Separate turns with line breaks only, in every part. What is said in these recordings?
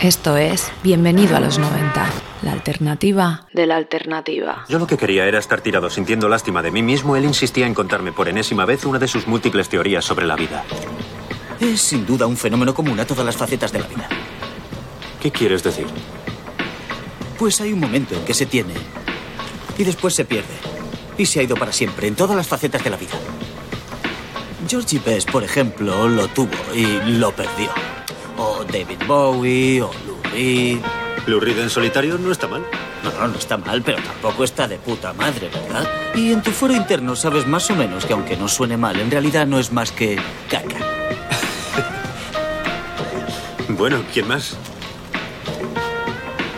Esto es Bienvenido a los 90, la alternativa de la alternativa.
Yo lo que quería era estar tirado sintiendo lástima de mí mismo. Él insistía en contarme por enésima vez una de sus múltiples teorías sobre la vida.
Es sin duda un fenómeno común a todas las facetas de la vida.
¿Qué quieres decir?
Pues hay un momento en que se tiene y después se pierde. Y se ha ido para siempre en todas las facetas de la vida. Georgie Best, por ejemplo, lo tuvo y lo perdió. David Bowie, o Lou Reed.
Lou Reed en solitario no está mal.
No, no, no está mal, pero tampoco está de puta madre, ¿verdad? Y en tu foro interno sabes más o menos que aunque no suene mal, en realidad no es más que caca.
Bueno, ¿quién más?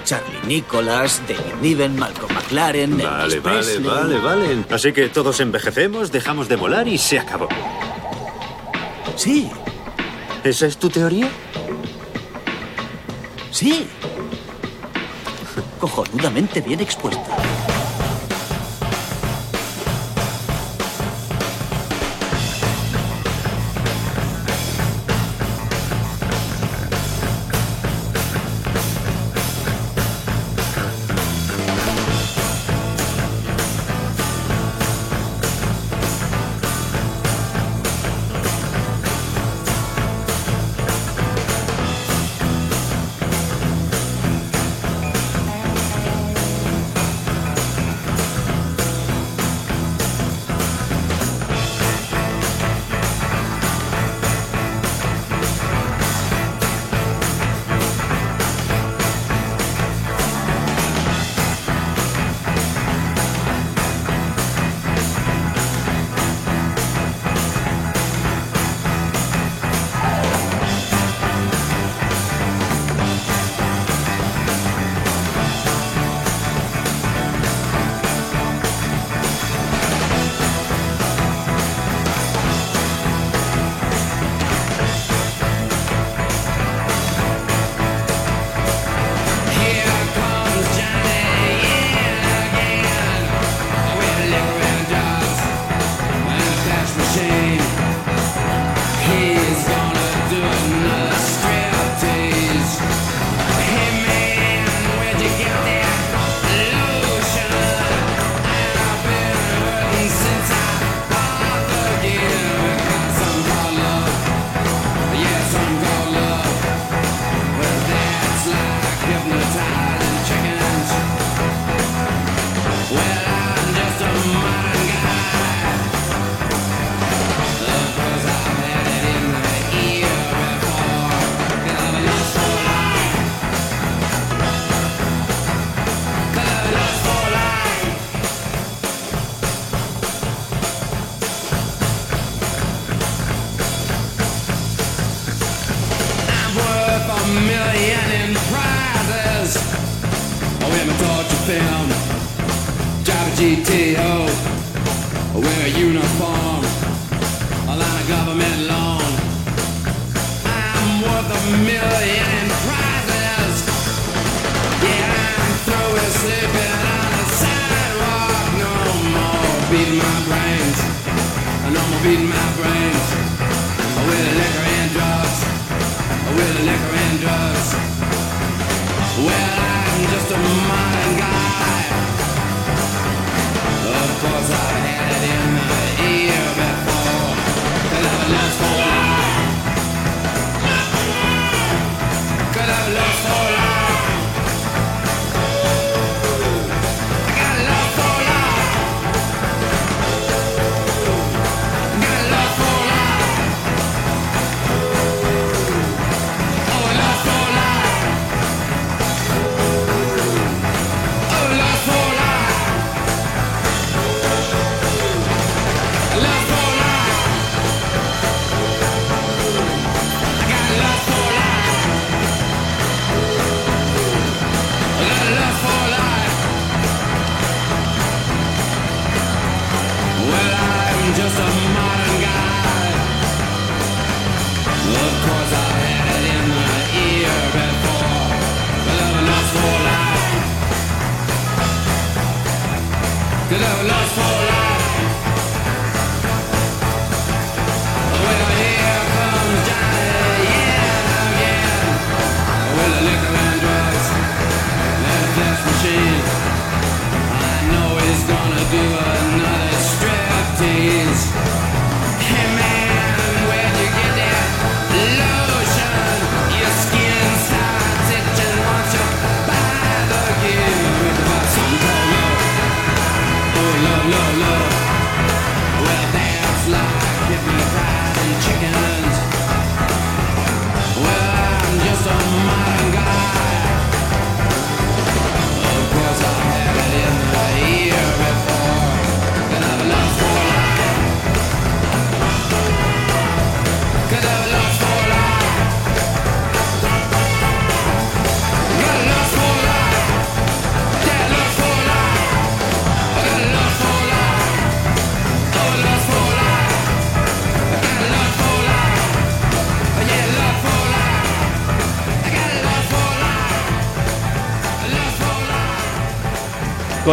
Charlie Nicholas, David Niven, Malcolm McLaren,
Vale,
Elvis
vale,
Presley.
vale, vale. Así que todos envejecemos, dejamos de molar y se acabó.
Sí,
¿Esa es tu teoría?
Sí. Cojonudamente bien expuesta.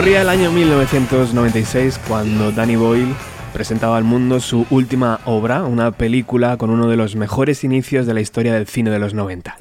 Corría el año 1996 cuando Danny Boyle presentaba al mundo su última obra, una película con uno de los mejores inicios de la historia del cine de los 90,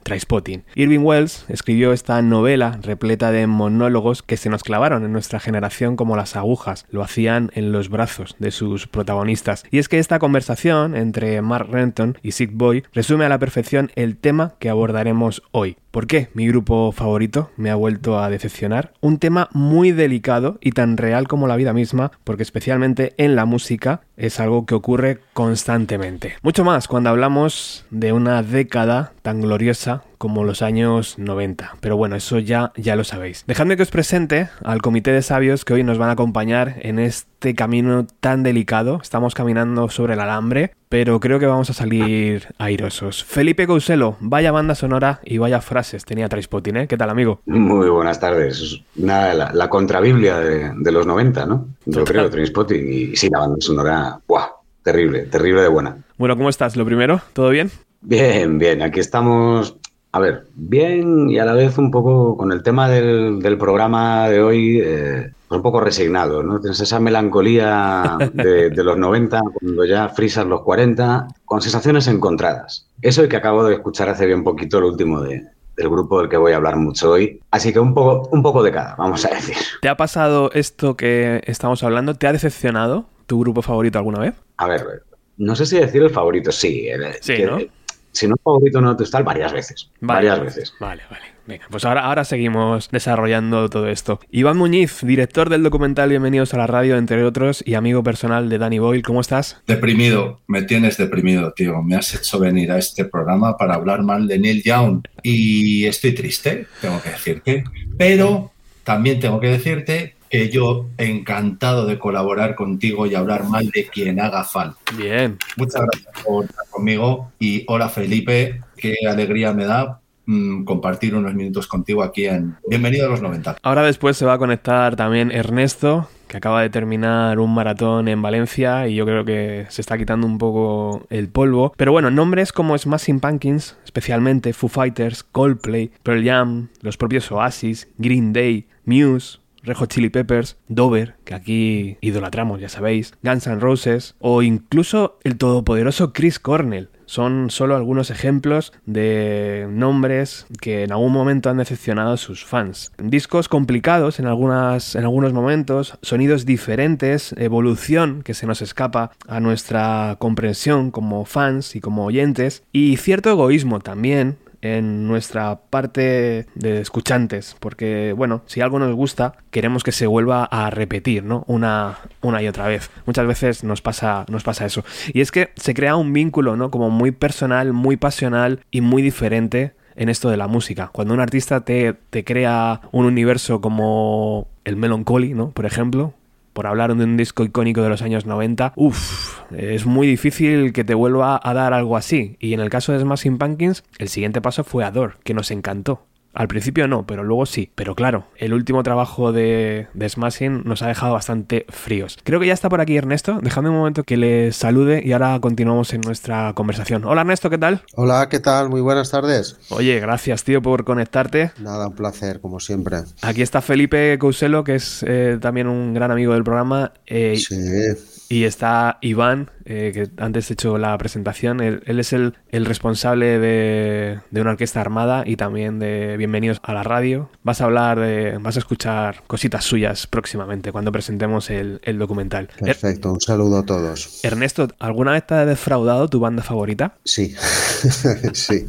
Irving Wells escribió esta novela repleta de monólogos que se nos clavaron en nuestra generación como las agujas, lo hacían en los brazos de sus protagonistas. Y es que esta conversación entre Mark Renton y Sid Boy resume a la perfección el tema que abordaremos hoy. ¿Por qué mi grupo favorito me ha vuelto a decepcionar? Un tema muy delicado y tan real como la vida misma, porque especialmente en la música es algo que ocurre constantemente. Mucho más cuando hablamos de una década tan gloriosa como los años 90. Pero bueno, eso ya, ya lo sabéis. Dejadme que os presente al comité de sabios que hoy nos van a acompañar en este camino tan delicado. Estamos caminando sobre el alambre, pero creo que vamos a salir airosos. Felipe Couselo, vaya banda sonora y vaya frases tenía Trainspotting, ¿eh? ¿Qué tal, amigo?
Muy buenas tardes. Es Una, la, la contrabiblia de, de los 90, ¿no? Yo creo, Trainspotting. Y sí, la banda sonora, ¡buah! Terrible, terrible de buena.
Bueno, ¿cómo estás? Lo primero, ¿todo bien?
Bien, bien, aquí estamos, a ver, bien y a la vez un poco con el tema del, del programa de hoy, eh, un poco resignado, ¿no? Tienes esa melancolía de, de los 90, cuando ya frisas los 40, con sensaciones encontradas. Eso que acabo de escuchar hace bien poquito el último de, del grupo del que voy a hablar mucho hoy. Así que un poco, un poco de cada, vamos a decir.
¿Te ha pasado esto que estamos hablando? ¿Te ha decepcionado tu grupo favorito alguna vez?
A ver, no sé si decir el favorito, sí. el-
Sí,
que-
¿no?
Si no es favorito, no tal, varias veces. varias veces.
Vale, vale. Venga, pues ahora, ahora seguimos desarrollando todo esto. Iván Muñiz, director del documental Bienvenidos a la Radio, entre otros, y amigo personal de Danny Boyle, ¿cómo estás?
Deprimido, me tienes deprimido, tío. Me has hecho venir a este programa para hablar mal de Neil Young y estoy triste, tengo que decirte. Pero también tengo que decirte que yo encantado de colaborar contigo y hablar mal de quien haga falta.
Bien.
Muchas gracias por estar conmigo y hola Felipe, qué alegría me da mm, compartir unos minutos contigo aquí en Bienvenido a los 90.
Ahora después se va a conectar también Ernesto, que acaba de terminar un maratón en Valencia y yo creo que se está quitando un poco el polvo. Pero bueno, nombres como Smashing Pumpkins, especialmente Foo Fighters, Coldplay, Pearl Jam, los propios Oasis, Green Day, Muse, Red Hot Chili Peppers, Dover, que aquí idolatramos, ya sabéis, Guns N' Roses, o incluso el todopoderoso Chris Cornell. Son solo algunos ejemplos de nombres que en algún momento han decepcionado a sus fans. Discos complicados en, algunas, en algunos momentos, sonidos diferentes, evolución que se nos escapa a nuestra comprensión como fans y como oyentes, y cierto egoísmo también en nuestra parte de escuchantes, porque bueno, si algo nos gusta, queremos que se vuelva a repetir, ¿no? Una, una y otra vez. Muchas veces nos pasa, nos pasa eso. Y es que se crea un vínculo, ¿no? Como muy personal, muy pasional y muy diferente en esto de la música. Cuando un artista te, te crea un universo como el Melancholy, ¿no? Por ejemplo, por hablar de un disco icónico de los años 90, uff, es muy difícil que te vuelva a dar algo así. Y en el caso de Smashing Pumpkins, el siguiente paso fue Adore, que nos encantó. Al principio no, pero luego sí. Pero claro, el último trabajo de, de Smashing nos ha dejado bastante fríos. Creo que ya está por aquí Ernesto. Dejadme un momento que le salude y ahora continuamos en nuestra conversación. Hola Ernesto, ¿qué tal?
Hola, ¿qué tal? Muy buenas tardes.
Oye, gracias tío por conectarte.
Nada, un placer, como siempre.
Aquí está Felipe Couselo, que es eh, también un gran amigo del programa. eh,
Sí.
Y está Iván, eh, que antes he hecho la presentación. Él, él es el, el responsable de, de una orquesta armada y también de Bienvenidos a la radio. Vas a hablar de. vas a escuchar cositas suyas próximamente cuando presentemos el, el documental. Er-
Perfecto, un saludo a todos.
Ernesto, ¿alguna vez te ha defraudado tu banda favorita?
Sí, sí.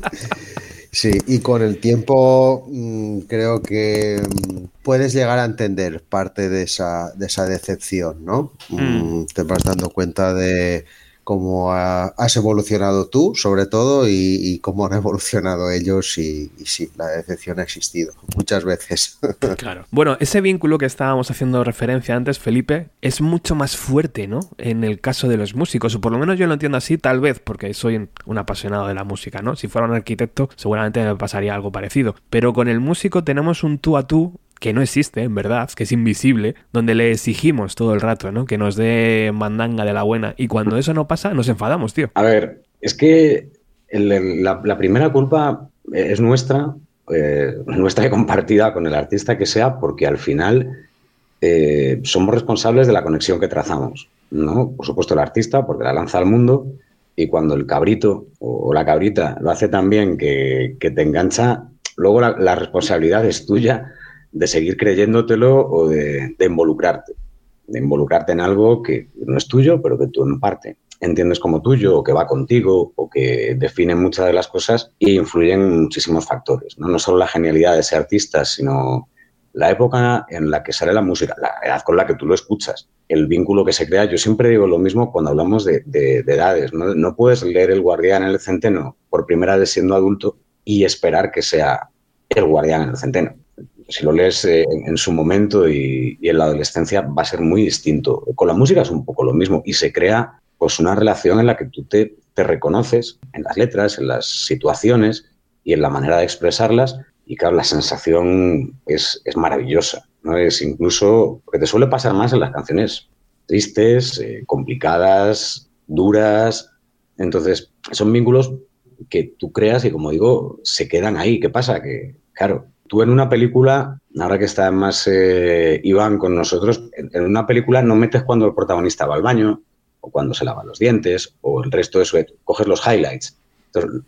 Sí, y con el tiempo mm, creo que mm, puedes llegar a entender parte de esa, de esa decepción, ¿no? Mm, te vas dando cuenta de cómo ha- has evolucionado tú, sobre todo, y, y cómo han evolucionado ellos, y, y sí, la decepción ha existido muchas veces.
Claro. Bueno, ese vínculo que estábamos haciendo referencia antes, Felipe, es mucho más fuerte, ¿no? En el caso de los músicos, o por lo menos yo lo entiendo así, tal vez porque soy un apasionado de la música, ¿no? Si fuera un arquitecto, seguramente me pasaría algo parecido. Pero con el músico tenemos un tú a tú que no existe, en verdad, que es invisible, donde le exigimos todo el rato, ¿no? Que nos dé mandanga de la buena. Y cuando eso no pasa, nos enfadamos, tío.
A ver, es que la, primera culpa es nuestra, eh, nuestra y compartida con el artista que sea, porque al final eh, somos responsables de la conexión que trazamos, ¿no? Por supuesto el artista, porque la lanza al mundo, y cuando el cabrito o la cabrita lo hace tan bien que, que te engancha, luego la responsabilidad es tuya de seguir creyéndotelo o de, de involucrarte, de involucrarte en algo que no es tuyo, pero que tú en parte entiendes como tuyo o que va contigo o que define muchas de las cosas y influyen muchísimos factores, ¿no? No solo la genialidad de ese artista, sino la época en la que sale la música, la edad con la que tú lo escuchas, el vínculo que se crea. Yo siempre digo lo mismo cuando hablamos de, de- de edades. ¿no? no puedes leer El Guardián en el Centeno por primera vez siendo adulto y esperar que sea El Guardián en el Centeno. Si lo lees eh, en, su momento y, en la adolescencia va a ser muy distinto. Con la música es un poco lo mismo y se crea pues una relación en la que tú te, reconoces en las letras, en las situaciones y en la manera de expresarlas y claro, la sensación es, es maravillosa, ¿no? Es incluso, porque te suele pasar más en las canciones tristes, eh, complicadas, duras. Entonces, son vínculos que tú creas y, como digo, se quedan ahí. ¿Qué pasa? Que, claro, tú en una película, ahora que está más eh, Iván con nosotros, en, una película no metes cuando el protagonista va al baño, o cuando se lava los dientes, o el resto de eso, coges los highlights.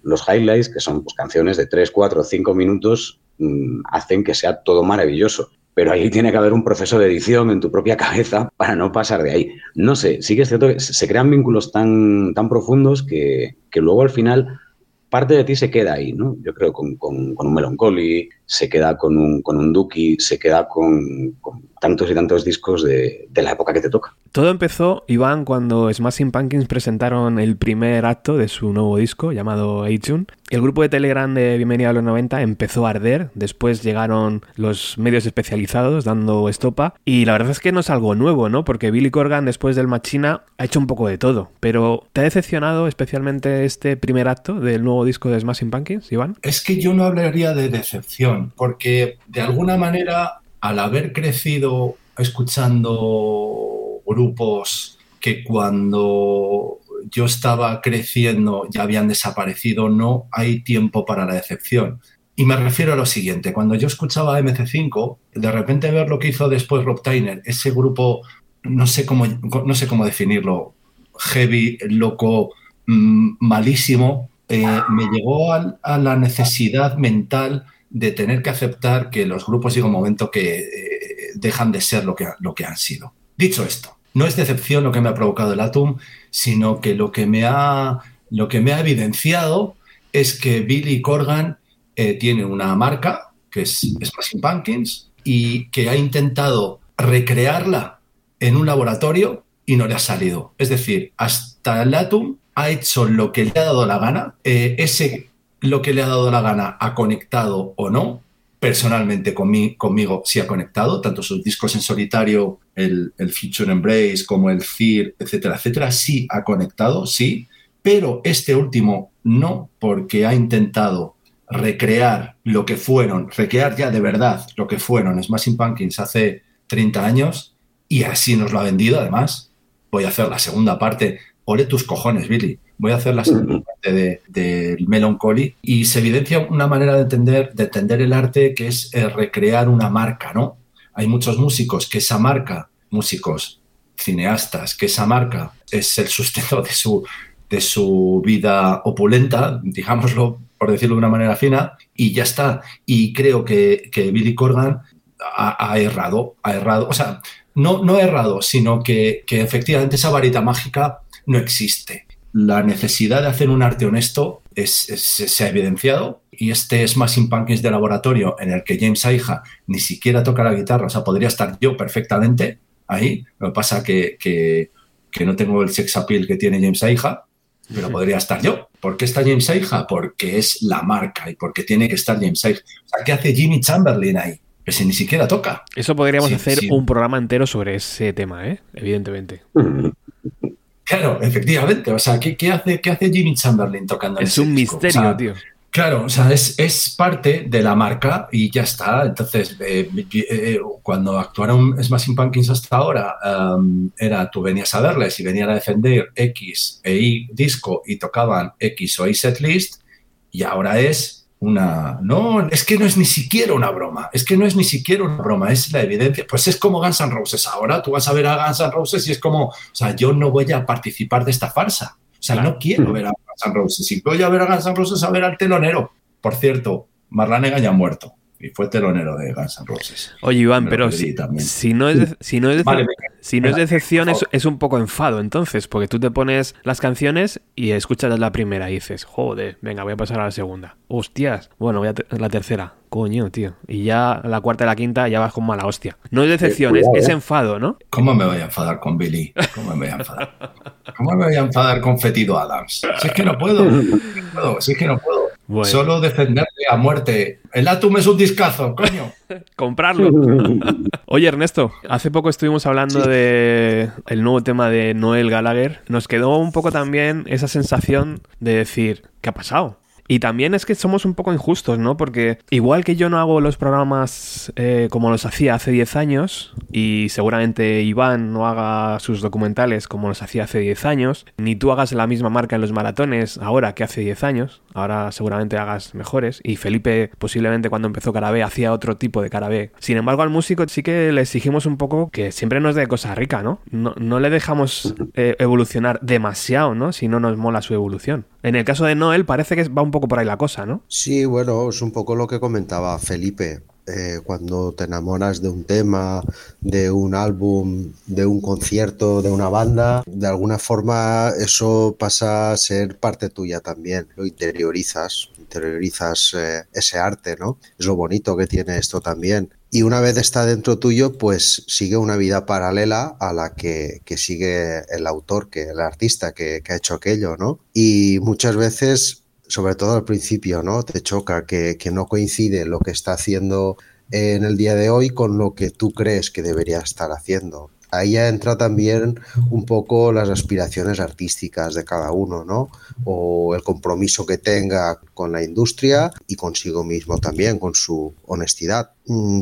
Los highlights, que son pues, canciones de 3, 4, 5 minutos, mmm, hacen que sea todo maravilloso. Pero ahí tiene que haber un proceso de edición en tu propia cabeza para no pasar de ahí. No sé, sí que es cierto que se crean vínculos tan, tan profundos que, que luego al final parte de ti se queda ahí, ¿no? Yo creo con, con, con un Melancholy, se queda con un, con un Dookie, se queda con, con tantos y tantos discos de, de, la época que te toca.
Todo empezó, Iván, cuando Smashing Pumpkins presentaron el primer acto de su nuevo disco llamado A-Tune. El grupo de Telegram de Bienvenida a los 90 empezó a arder, después llegaron los medios especializados dando estopa y la verdad es que no es algo nuevo, ¿no? Porque Billy Corgan después del Machina ha hecho un poco de todo, pero ¿te ha decepcionado especialmente este primer acto del nuevo disco de Smashing Pumpkins, Iván?
Es que yo no hablaría de decepción, porque de alguna manera al haber crecido escuchando grupos que cuando yo estaba creciendo ya habían desaparecido, no hay tiempo para la decepción. Y me refiero a lo siguiente, cuando yo escuchaba MC5, de repente ver lo que hizo después Rob Tyner, ese grupo, no sé cómo, no sé cómo definirlo, heavy, loco, mmm, malísimo, eh, me llegó a, a, la necesidad mental de tener que aceptar que los grupos llega un momento que eh, dejan de ser lo que, lo que han sido. Dicho esto, no es decepción lo que me ha provocado el Atom, sino que lo que me ha, lo que me ha evidenciado es que Billy Corgan eh, tiene una marca, que es Smashing Pumpkins, y que ha intentado recrearla en un laboratorio y no le ha salido. Es decir, hasta el Atom ha hecho lo que le ha dado la gana, eh, ese lo que le ha dado la gana ha conectado o no. Personalmente conmi conmigo sí ha conectado, tanto sus discos en solitario, el, el Future Embrace como el Fear, etcétera, etcétera, sí ha conectado, sí, pero este último no, porque ha intentado recrear lo que fueron, recrear ya de verdad lo que fueron Smashing Pumpkins hace 30 años y así nos lo ha vendido además. Voy a hacer la segunda parte. Ole tus cojones, Billy. Voy a hacer la segunda parte del de, de Melancholy y se evidencia una manera de entender, de entender el arte que es eh, recrear una marca, ¿no? Hay muchos músicos que esa marca, músicos cineastas que esa marca es el sustento de su, de su vida opulenta, digámoslo por decirlo de una manera fina, y ya está. Y creo que, que Billy Corgan ha, ha errado, ha errado. O sea, no, no ha errado, sino que, que efectivamente esa varita mágica no existe. La necesidad de hacer un arte honesto es- es- se ha evidenciado y este Smashing Pumpkins de laboratorio en el que James Aija ni siquiera toca la guitarra, o sea, podría estar yo perfectamente ahí. Lo que pasa que, que, que no tengo el sex appeal que tiene James Aija, pero podría estar yo. ¿Por qué está James Aija? Porque es la marca y porque tiene que estar James Aija. O sea, ¿qué hace Jimmy Chamberlain ahí? Que si ni siquiera toca.
Eso podríamos
Sí,
hacer
sí.
un programa entero sobre ese tema, ¿eh? Evidentemente.
Claro, efectivamente. O sea, ¿qué, qué hace, qué hace Jimmy Chamberlain tocando
Es un
disco? O
misterio,
sea,
tío.
Claro, o sea, es, es parte de la marca y ya está. Entonces, eh, eh, cuando actuaron Smashing Pumpkins hasta ahora, um, era tú venías a verles y venían a defender X e Y disco y tocaban X o Y setlist y ahora es una... No, es que no es ni siquiera una broma, es que no es ni siquiera una broma, es la evidencia. Pues es como Guns N' Roses ahora, tú vas a ver a Guns N' Roses y es como, o sea, yo no voy a participar de esta farsa. O sea, no quiero ver a Guns N' Roses. Si voy a ver a Guns N' Roses, a ver al telonero. Por cierto, Marlanega ya ha muerto y fue telonero de Guns N' Roses.
Oye, Iván,
Me
pero si,
también.
si no es, si no es,
Vale,
si no es decepción, es, es un poco enfado, entonces, porque tú te pones las canciones y escuchas la primera y dices, joder, venga, voy a pasar a la segunda. Hostias, bueno, voy a te- la tercera. Coño, tío. Y ya la cuarta y la quinta ya vas con mala hostia. No es decepción, es,
cuidado,
es
eh.
enfado, ¿no?
¿Cómo me voy a enfadar con Billy? ¿Cómo me voy a enfadar? ¿Cómo me voy a enfadar con Fetido Adams? Si es que no puedo. Si es que no puedo,
Bueno.
Solo defenderle a muerte. El Atum es un discazo, coño.
Comprarlo. Oye, Ernesto, hace poco estuvimos hablando de el nuevo tema de Noel Gallagher. Nos quedó un poco también esa sensación de decir, ¿qué ha pasado? Y también es que somos un poco injustos, ¿no? Porque igual que yo no hago los programas eh, como los hacía hace 10 años, y seguramente Iván no haga sus documentales como los hacía hace 10 años, ni tú hagas la misma marca en los maratones ahora que hace 10 años, ahora seguramente hagas mejores, y Felipe posiblemente cuando empezó Carabé hacía otro tipo de Carabé. Sin embargo, al músico sí que le exigimos un poco que siempre nos dé cosa rica, ¿no? No, no le dejamos eh, evolucionar demasiado, ¿no? Si no nos mola su evolución. En el caso de Noel parece que va un poco por ahí la cosa, ¿no?
Sí, bueno, es un poco lo que comentaba Felipe. Eh, cuando te enamoras de un tema, de un álbum, de un concierto, de una banda, de alguna forma eso pasa a ser parte tuya también. Lo interiorizas, interiorizas eh, ese arte, ¿no? Es lo bonito que tiene esto también. Y una vez está dentro tuyo, pues sigue una vida paralela a la que, sigue el autor, que el artista que, que ha hecho aquello, ¿no? Y muchas veces sobre todo al principio, ¿no? Te choca que, que, no coincide lo que está haciendo en el día de hoy con lo que tú crees que debería estar haciendo. Ahí ya entra también un poco las aspiraciones artísticas de cada uno, ¿no? O el compromiso que tenga con la industria y consigo mismo también, con su honestidad.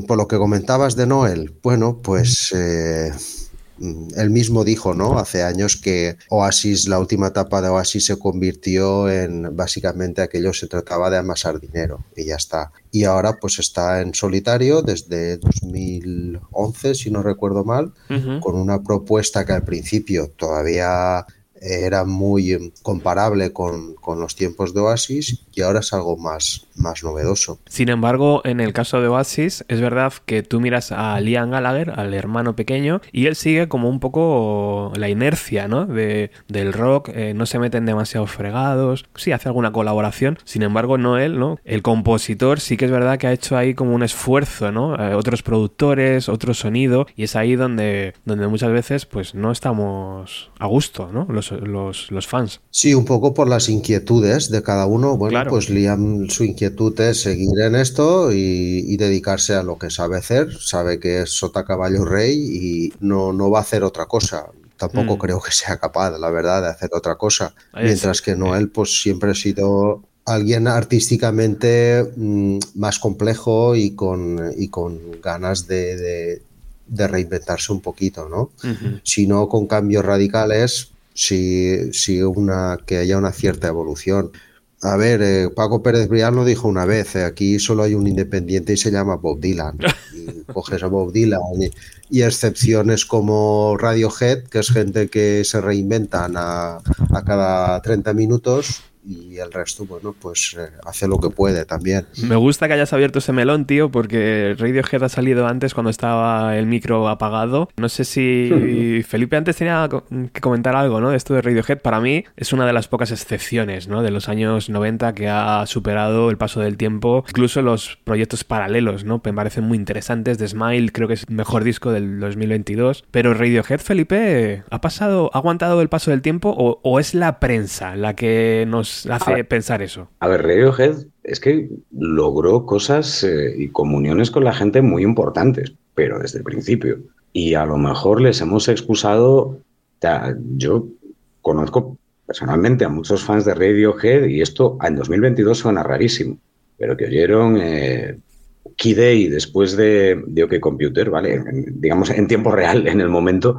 Por lo que comentabas de Noel, bueno, pues... Eh, él mismo dijo, ¿no? Hace años que Oasis, la última etapa de Oasis se convirtió en básicamente aquello se trataba de amasar dinero y ya está. Y ahora pues está en solitario desde 2011, si no recuerdo mal, uh -huh. con una propuesta que al principio todavía era muy comparable con, con, los tiempos de Oasis y ahora es algo más, más novedoso.
Sin embargo, en el caso de Oasis, es verdad que tú miras a Liam Gallagher, al hermano pequeño, y él sigue como un poco la inercia ¿no? de, del rock, eh, no se meten demasiado fregados, sí hace alguna colaboración, sin embargo, no él, ¿no? El compositor sí que es verdad que ha hecho ahí como un esfuerzo, ¿no? Eh, otros productores, otro sonido, y es ahí donde, donde muchas veces pues no estamos a gusto, ¿no? Los los, los, fans.
Sí, un poco por las inquietudes de cada uno. Bueno,
claro.
Pues Liam, su inquietud es seguir en esto y, y, dedicarse a lo que sabe hacer. Sabe que es sota caballo rey y no, no va a hacer otra cosa. Tampoco mm. creo que sea capaz, la verdad, de hacer otra cosa. Ahí Mientras es, que Noel, pues siempre ha sido alguien artísticamente mmm, más complejo y con, y con ganas de, de, de, reinventarse un poquito, ¿no? Uh -huh. Si no con cambios radicales, si, si una, que haya una cierta evolución. A ver, eh, Paco Pérez Brián lo dijo una vez, eh, aquí solo hay un independiente y se llama Bob Dylan. Y coges a Bob Dylan y, y excepciones como Radiohead, que es gente que se reinventan a, a cada 30 minutos y el resto, bueno, pues eh, hace lo que puede también.
Me gusta que hayas abierto ese melón, tío, porque Radiohead ha salido antes cuando estaba el micro apagado. No sé si Felipe antes tenía que comentar algo, ¿no? De esto de Radiohead. Para mí es una de las pocas excepciones, ¿no? De los años 90 que ha superado el paso del tiempo. Incluso los proyectos paralelos, ¿no? Me parecen muy interesantes. The Smile creo que es el mejor disco del 2022. Pero Radiohead, Felipe, ¿ha pasado, ha aguantado el paso del tiempo o, o es la prensa la que nos hace pensar eso?
A ver, Radiohead es que logró cosas eh, y comuniones con la gente muy importantes, pero desde el principio. Y a lo mejor les hemos excusado. ta- Yo conozco personalmente a muchos fans de Radiohead y esto en 2022 suena rarísimo, pero que oyeron eh, Key Day después de, de OK Computer, ¿vale? En- digamos en tiempo real, en el momento,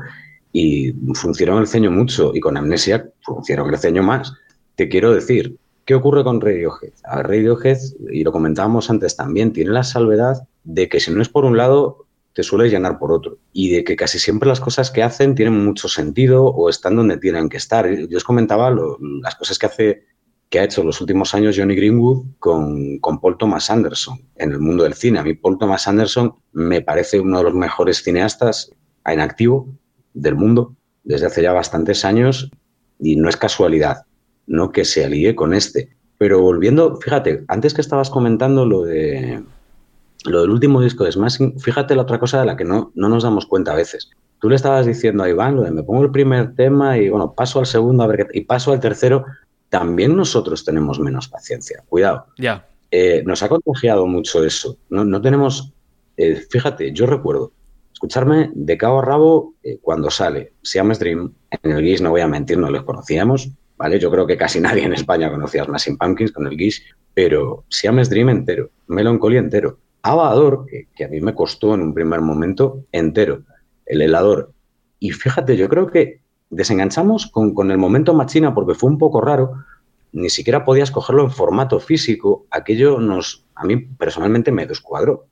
y funcionó el ceño mucho, y con Amnesia funcionó el ceño más. Te quiero decir, ¿qué ocurre con Radiohead? A Radiohead, y lo comentábamos antes también, tiene la salvedad de que si no es por un lado, te suele llenar por otro. Y de que casi siempre las cosas que hacen tienen mucho sentido o están donde tienen que estar. Yo os comentaba lo- las cosas que hace que ha hecho los últimos años Johnny Greenwood con, con Paul Thomas Anderson en el mundo del cine. A mí Paul Thomas Anderson me parece uno de los mejores cineastas en activo del mundo desde hace ya bastantes años y no es casualidad no que se alíe con este. Pero volviendo, fíjate, antes que estabas comentando lo de lo del último disco de Smashing, fíjate la otra cosa de la que no, no nos damos cuenta a veces. Tú le estabas diciendo a Iván lo de me pongo el primer tema y bueno, paso al segundo a ver qué, y paso al tercero. También nosotros tenemos menos paciencia. Cuidado.
Ya.
Eh, nos ha contagiado mucho eso. No, no tenemos. eh, fíjate, yo recuerdo escucharme de cabo a rabo eh, cuando sale Siamese Dream. En el Guis, no voy a mentir, no los conocíamos. ¿Vale? Yo creo que casi nadie en España conocía Smashing Pumpkins con el Guis, pero Siamese Dream entero, Melancholy entero. Avador, que, que a mí me costó en un primer momento entero. El helador. Y fíjate, yo creo que desenganchamos con, con el momento machina porque fue un poco raro ni siquiera podías cogerlo en formato físico, aquello nos, a mí personalmente me descuadró.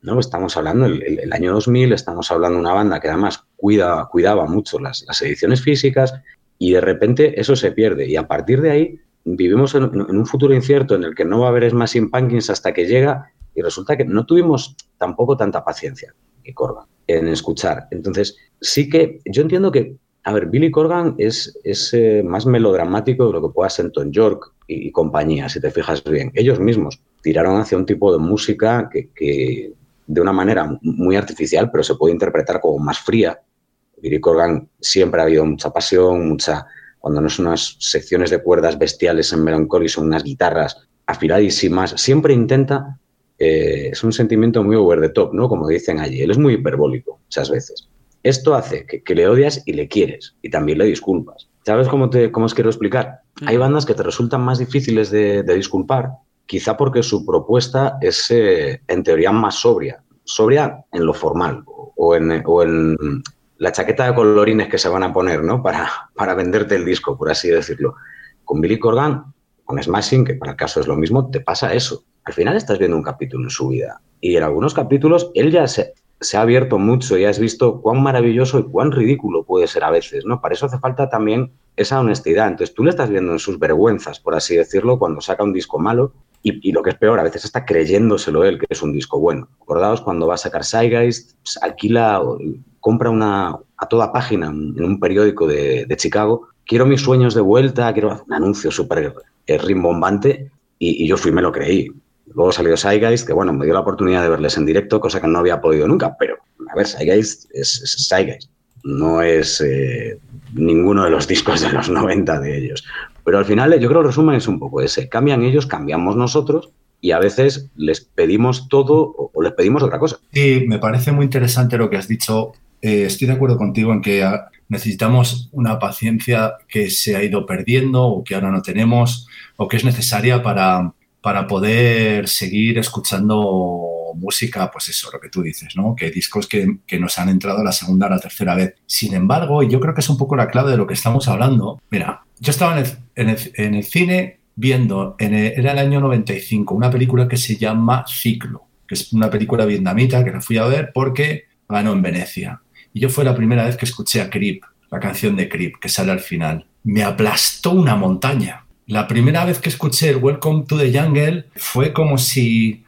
¿no? Estamos hablando el, el año 2000, estamos hablando de una banda que además cuida, cuidaba mucho las, las, ediciones físicas y de repente eso se pierde. Y a partir de ahí vivimos en, un futuro incierto en el que no va a haber Smashing Pumpkins hasta que llega y resulta que no tuvimos tampoco tanta paciencia en escuchar. Entonces, sí que yo entiendo que a ver, Billy Corgan es, es eh, más melodramático de lo que pueda ser Tom York y, y, compañía, si te fijas bien. Ellos mismos tiraron hacia un tipo de música que, que, de una manera muy artificial, pero se puede interpretar como más fría. Billy Corgan siempre ha habido mucha pasión, mucha... Cuando no son unas secciones de cuerdas bestiales en Melancholy, son unas guitarras afiladísimas. Siempre intenta... Eh, es un sentimiento muy over the top, ¿no? Como dicen allí. Él es muy hiperbólico muchas veces. Esto hace que, que, le odias y le quieres y también le disculpas. ¿Sabes cómo, te, cómo os quiero explicar? Hay bandas que te resultan más difíciles de, de disculpar, quizá porque su propuesta es eh, en teoría más sobria. Sobria en lo formal o en, o en, la chaqueta de colorines que se van a poner ¿no? para, para venderte el disco, por así decirlo. Con Billy Corgan, con Smashing, que para el caso es lo mismo, te pasa eso. Al final estás viendo un capítulo en su vida y en algunos capítulos él ya se, ha abierto mucho y has visto cuán maravilloso y cuán ridículo puede ser a veces, ¿no? Para eso hace falta también esa honestidad. Entonces tú le estás viendo en sus vergüenzas, por así decirlo, cuando saca un disco malo y, lo que es peor, a veces está creyéndoselo él que es un disco bueno. Acordaos cuando va a sacar Zeitgeist, pues, alquila, compra una a toda página en un periódico de, Chicago, quiero mis sueños de vuelta, quiero hacer un anuncio súper eh, rimbombante y, y yo fui me lo creí. Luego salió Zeitgeist, que bueno, me dio la oportunidad de verles en directo, cosa que no había podido nunca, pero a ver, Zeitgeist es, es no es eh, ninguno de los discos de los 90 de ellos. Pero al final yo creo el resumen es un poco ese, cambian ellos, cambiamos nosotros y a veces les pedimos todo o, les pedimos otra cosa.
Sí, me parece muy interesante lo que has dicho. Eh, estoy de acuerdo contigo en que necesitamos una paciencia que se ha ido perdiendo o que ahora no tenemos o que es necesaria para para poder seguir escuchando música, pues eso, lo que tú dices, ¿no? Que discos que, que, nos han entrado la segunda o la tercera vez. Sin embargo, y yo creo que es un poco la clave de lo que estamos hablando. Mira, yo estaba en el, en el, cine viendo, en el- era el año 95, una película que se llama Ciclo, que es una película vietnamita que la fui a ver porque ganó en Venecia. Y yo fue la primera vez que escuché a Creep, la canción de Creep, que sale al final. Me aplastó una montaña. La primera vez que escuché el Welcome to the Jungle fue como si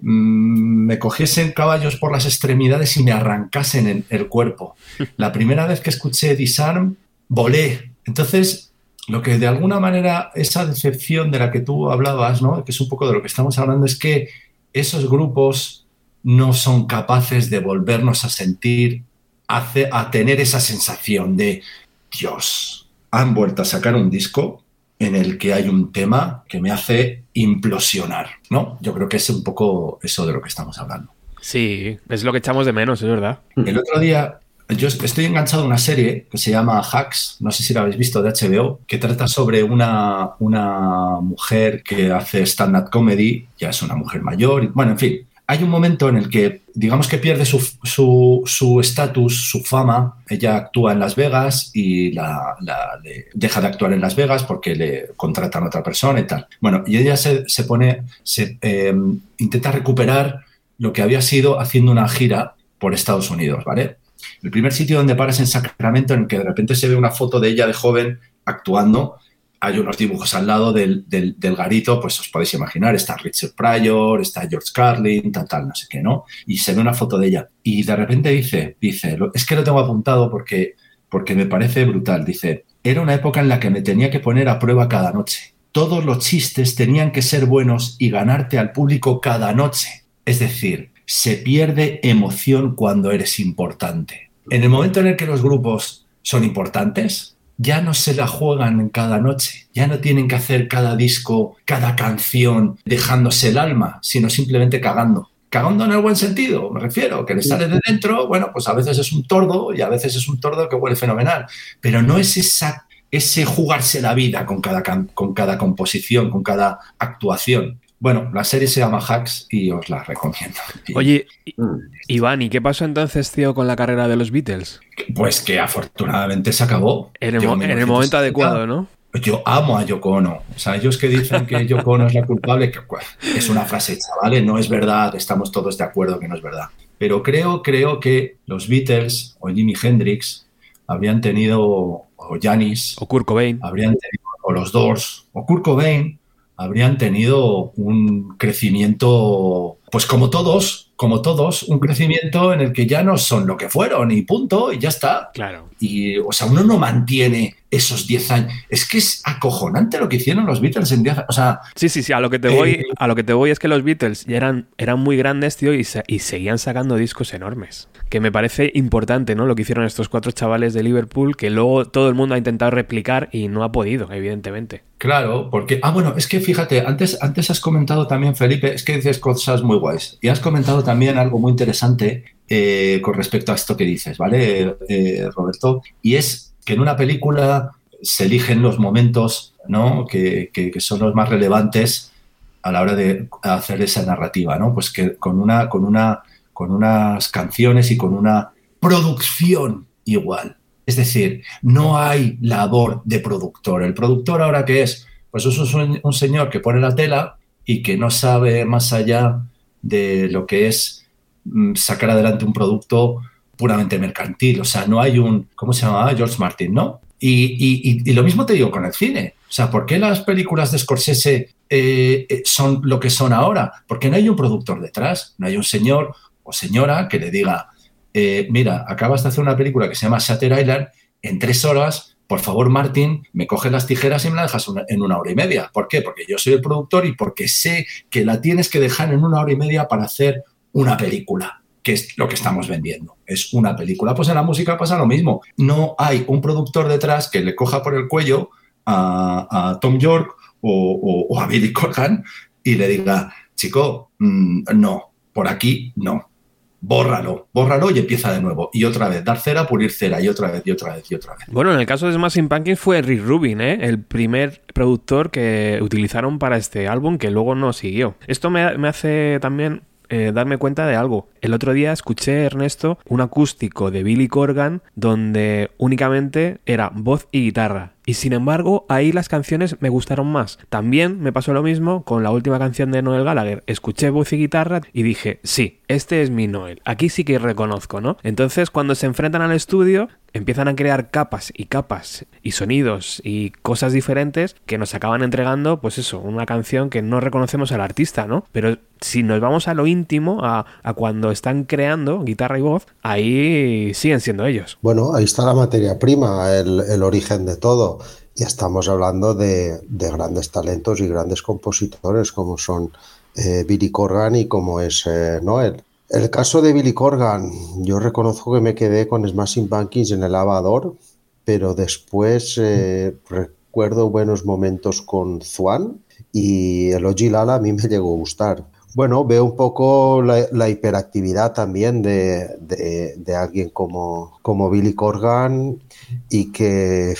me cogiesen caballos por las extremidades y me arrancasen en el cuerpo. La primera vez que escuché Disarm, volé. Entonces, lo que de alguna manera, esa decepción de la que tú hablabas, ¿no? que es un poco de lo que estamos hablando, es que esos grupos no son capaces de volvernos a sentir, a tener esa sensación de, Dios, han vuelto a sacar un disco en el que hay un tema que me hace implosionar, ¿no? Yo creo que es un poco eso de lo que estamos hablando.
Sí, es lo que echamos de menos, es verdad.
El otro día, yo estoy enganchado a una serie que se llama Hacks, no sé si la habéis visto, de HBO, que trata sobre una, una mujer que hace stand-up comedy, ya es una mujer mayor, y, bueno, en fin. Hay un momento en el que, digamos que pierde su su- su estatus, su, fama. Ella actúa en Las Vegas y la, deja de actuar en Las Vegas porque le contratan a otra persona y tal. Bueno, y ella se, se pone, se eh, intenta recuperar lo que había sido haciendo una gira por Estados Unidos, ¿vale? El primer sitio donde paras en Sacramento, en el que de repente se ve una foto de ella de joven actuando, hay unos dibujos al lado del, del- garito, pues os podéis imaginar, está Richard Pryor, está George Carlin, tal, tal, no sé qué, ¿no? Y se ve una foto de ella. Y de repente dice, dice, es que lo tengo apuntado porque, porque me parece brutal, dice, era una época en la que me tenía que poner a prueba cada noche. Todos los chistes tenían que ser buenos y ganarte al público cada noche. Es decir, se pierde emoción cuando eres importante. En el momento en el que los grupos son importantes, ya no se la juegan en cada noche, ya no tienen que hacer cada disco, cada canción dejándose el alma, sino simplemente cagando. Cagando en el buen sentido, me refiero, que le sale de dentro, bueno, pues a veces es un tordo y a veces es un tordo que huele fenomenal, pero no es esa, ese jugarse la vida con cada, con cada composición, con cada actuación. Bueno, la serie se llama Hacks y os la recomiendo. Y-
Oye,
Mm.
Iván, ¿y qué pasó entonces, tío, con la carrera de los Beatles?
Pues que afortunadamente se acabó.
En el,
Llegó
mo- en el
1970.
momento adecuado, ¿no?
Yo amo a Yoko Ono. O sea, ellos que dicen que Yoko Ono es la culpable, que pues, es una frase hecha, ¿vale? No es verdad, estamos todos de acuerdo que no es verdad. Pero creo, creo que los Beatles o Jimi Hendrix habrían tenido, o Janis,
O Kurt Cobain.
habrían tenido, o los Doors, o Kurt Cobain, habrían tenido un crecimiento, pues como todos, como todos, un crecimiento en el que ya no son lo que fueron y punto, y ya está.
Claro.
Y, o sea, uno no mantiene esos 10 años. Es que es acojonante lo que hicieron los Beatles en 10 años. O sea,
Sí, sí, sí, a lo que te
Eh,
voy, a lo que te voy es que los Beatles ya eran, eran muy grandes, tío, y seguían sacando discos enormes. Que me parece importante, ¿no? Lo que hicieron estos cuatro chavales de Liverpool, que luego todo el mundo ha intentado replicar y no ha podido, evidentemente.
claro, porque. Ah, bueno, es que fíjate, antes, antes has comentado también, Felipe, es que dices cosas muy guays. Y has comentado también algo muy interesante eh, con respecto a esto que dices, ¿vale, eh, Roberto? Y es que en una película se eligen los momentos, ¿no? Que, que- son los más relevantes a la hora de hacer esa narrativa, ¿no? Pues que con una, con una, con unas canciones y con una producción igual. Es decir, no hay labor de productor. El productor ahora qué es? Pues es un, un señor que pone la tela y que no sabe más allá de lo que es mm, sacar adelante un producto puramente mercantil. O sea, no hay un, ¿cómo se llamaba? George Martin, ¿no? Y, y- y- lo mismo te digo con el cine. O sea, ¿por qué las películas de Scorsese eh, eh, son lo que son ahora? Porque no hay un productor detrás, no hay un señor o señora que le diga, eh, mira, acabas de hacer una película que se llama Shutter Island en tres horas, por favor, Martin, me coges las tijeras y me la dejas en una hora y media. ¿Por qué? Porque yo soy el productor y porque sé que la tienes que dejar en una hora y media para hacer una película, que es lo que estamos vendiendo. Es una película. Pues en la música pasa lo mismo. No hay un productor detrás que le coja por el cuello a, Tom York o a Billy Corgan y le diga, chico, mm, no, por aquí no. Bórralo, bórralo y empieza de nuevo. Y otra vez, dar cera, pulir cera, y otra vez, y otra vez, y otra vez.
Bueno, en el caso de Smashing Pumpkins fue Rick Rubin, ¿eh? El primer productor que utilizaron para este álbum que luego no siguió. Esto me, me hace también eh, darme cuenta de algo. El otro día escuché, Ernesto, un acústico de Billy Corgan donde únicamente era voz y guitarra. Y sin embargo, ahí las canciones me gustaron más. También me pasó lo mismo con la última canción de Noel Gallagher. Escuché voz y guitarra y dije, sí, este es mi Noel. Aquí sí que reconozco, ¿no? Entonces, cuando se enfrentan al estudio, empiezan a crear capas y capas y sonidos y cosas diferentes que nos acaban entregando, pues eso, una canción que no reconocemos al artista, ¿no? Pero si nos vamos a lo íntimo, a, a cuando están creando guitarra y voz, ahí siguen siendo ellos.
Bueno, ahí está la materia prima, el, el origen de todo. Y estamos hablando de, de, grandes talentos y grandes compositores como son eh, Billy Corgan y como es eh, Noel. El caso de Billy Corgan, yo reconozco que me quedé con Smashing Pumpkins en el lavador, pero después eh, recuerdo buenos momentos con Zwan y el Oji Lala a mí me llegó a gustar. Bueno, veo un poco la, la hiperactividad también de, de, de alguien como, como Billy Corgan y que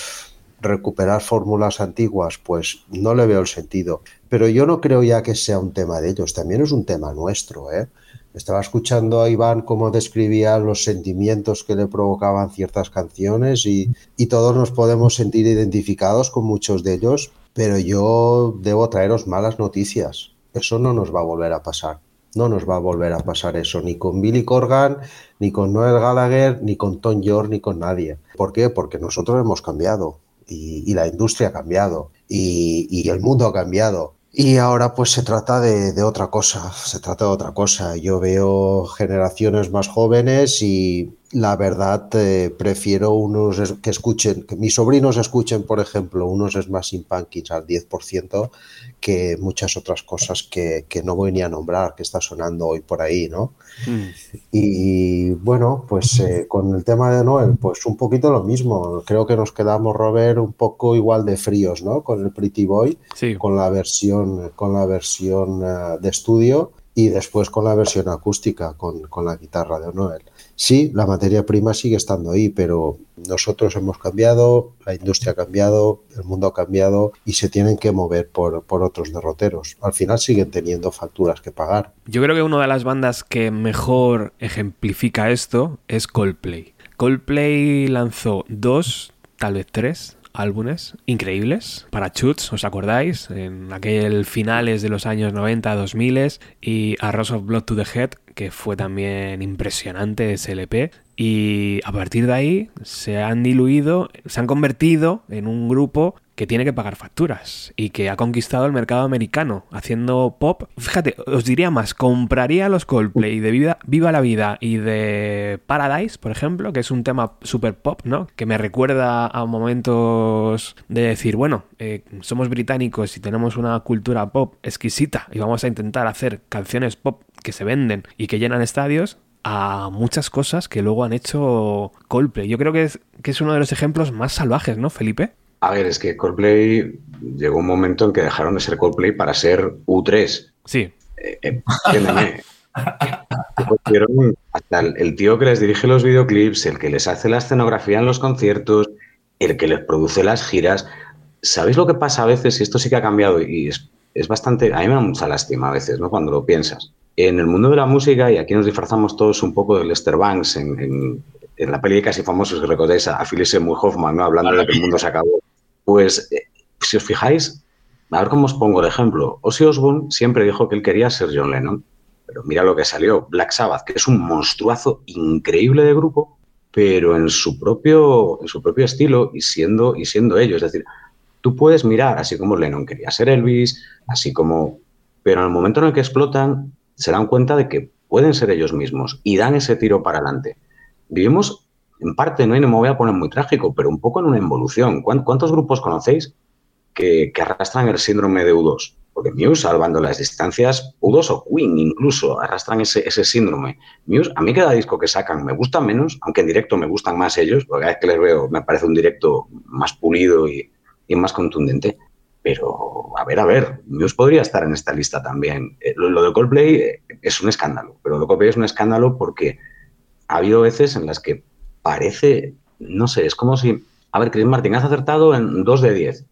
recuperar fórmulas antiguas, pues no le veo el sentido. Pero yo no creo ya que sea un tema de ellos, también es un tema nuestro. ¿eh? Estaba escuchando a Iván cómo describía los sentimientos que le provocaban ciertas canciones y, y todos nos podemos sentir identificados con muchos de ellos, pero yo debo traeros malas noticias. Eso no nos va a volver a pasar. No nos va a volver a pasar eso, ni con Billy Corgan, ni con Noel Gallagher, ni con Tom York, ni con nadie. ¿Por qué? Porque nosotros hemos cambiado y, la industria ha cambiado y, el mundo ha cambiado. Y ahora pues se trata de, otra cosa, se trata de otra cosa. Yo veo generaciones más jóvenes y la verdad eh, prefiero unos que escuchen, que mis sobrinos escuchen, por ejemplo, unos Smashing Pumpkins al 10% que muchas otras cosas que, que, no voy ni a nombrar, que está sonando hoy por ahí, ¿no? Mm. Y bueno, pues eh, con el tema de Noel, pues un poquito lo mismo. Creo que nos quedamos, Robert, un poco igual de fríos, ¿no? Con el Pretty Boy,
sí.
con la versión, con la versión uh, de estudio y después con la versión acústica, con, con la guitarra de Noel. Sí, la materia prima sigue estando ahí, pero nosotros hemos cambiado, la industria ha cambiado, el mundo ha cambiado y se tienen que mover por, por, otros derroteros. Al final siguen teniendo facturas que pagar.
Yo creo que una de las bandas que mejor ejemplifica esto es Coldplay. Coldplay lanzó dos, tal vez tres, álbumes increíbles. Parachutes, ¿os acordáis? En aquel finales de los años 90, 2000 y A Rose of Blood to the Head, que fue también impresionante ese LP. Y a partir de ahí se han diluido, se han convertido en un grupo que tiene que pagar facturas y que ha conquistado el mercado americano haciendo pop. Fíjate, os diría más, compraría los Coldplay de Viva, la Vida y de Paradise, por ejemplo, que es un tema super pop, ¿no? Que me recuerda a momentos de decir, bueno, eh, somos británicos y tenemos una cultura pop exquisita y vamos a intentar hacer canciones pop que se venden y que llenan estadios, a muchas cosas que luego han hecho Coldplay. Yo creo que es, que es uno de los ejemplos más salvajes, ¿no, Felipe?
A ver, es que Coldplay llegó un momento en que dejaron de ser Coldplay para ser U3.
Sí.
Eh, eh, hasta el, el, tío que les dirige los videoclips, el que les hace la escenografía en los conciertos, el que les produce las giras. ¿Sabéis lo que pasa a veces? Y esto sí que ha cambiado y es, es bastante... A mí me da mucha lástima a veces, ¿no? Cuando lo piensas. En el mundo de la música, y aquí nos disfrazamos todos un poco de Lester Banks en, en, en la peli casi famosos, que recordáis a, a Philip Seymour Hoffman, ¿no? hablando de que el mundo se acabó. Pues, eh, si os fijáis, a ver cómo os pongo de ejemplo. Ozzy Osbourne siempre dijo que él quería ser John Lennon, pero mira lo que salió, Black Sabbath, que es un monstruazo increíble de grupo, pero en su propio, en su propio estilo y siendo, y siendo ellos. Es decir, tú puedes mirar, así como Lennon quería ser Elvis, así como... Pero en el momento en el que explotan, se dan cuenta de que pueden ser ellos mismos y dan ese tiro para adelante. Vivimos, en parte, no, y no me voy a poner muy trágico, pero un poco en una involución. ¿Cuántos grupos conocéis que, arrastran el síndrome de U2? Porque Muse, salvando las distancias, U2 o Queen incluso, arrastran ese, síndrome. Muse, a mí cada disco que sacan me gusta menos, aunque en directo me gustan más ellos, porque cada vez que les veo me parece un directo más pulido y, más contundente. Pero, a ver, a ver, Muse podría estar en esta lista también. Eh, Lo, lo, de Coldplay es un escándalo, pero lo de Coldplay es un escándalo porque ha habido veces en las que parece, no sé, es como si, a ver, Chris Martin, has acertado en 2 de 10.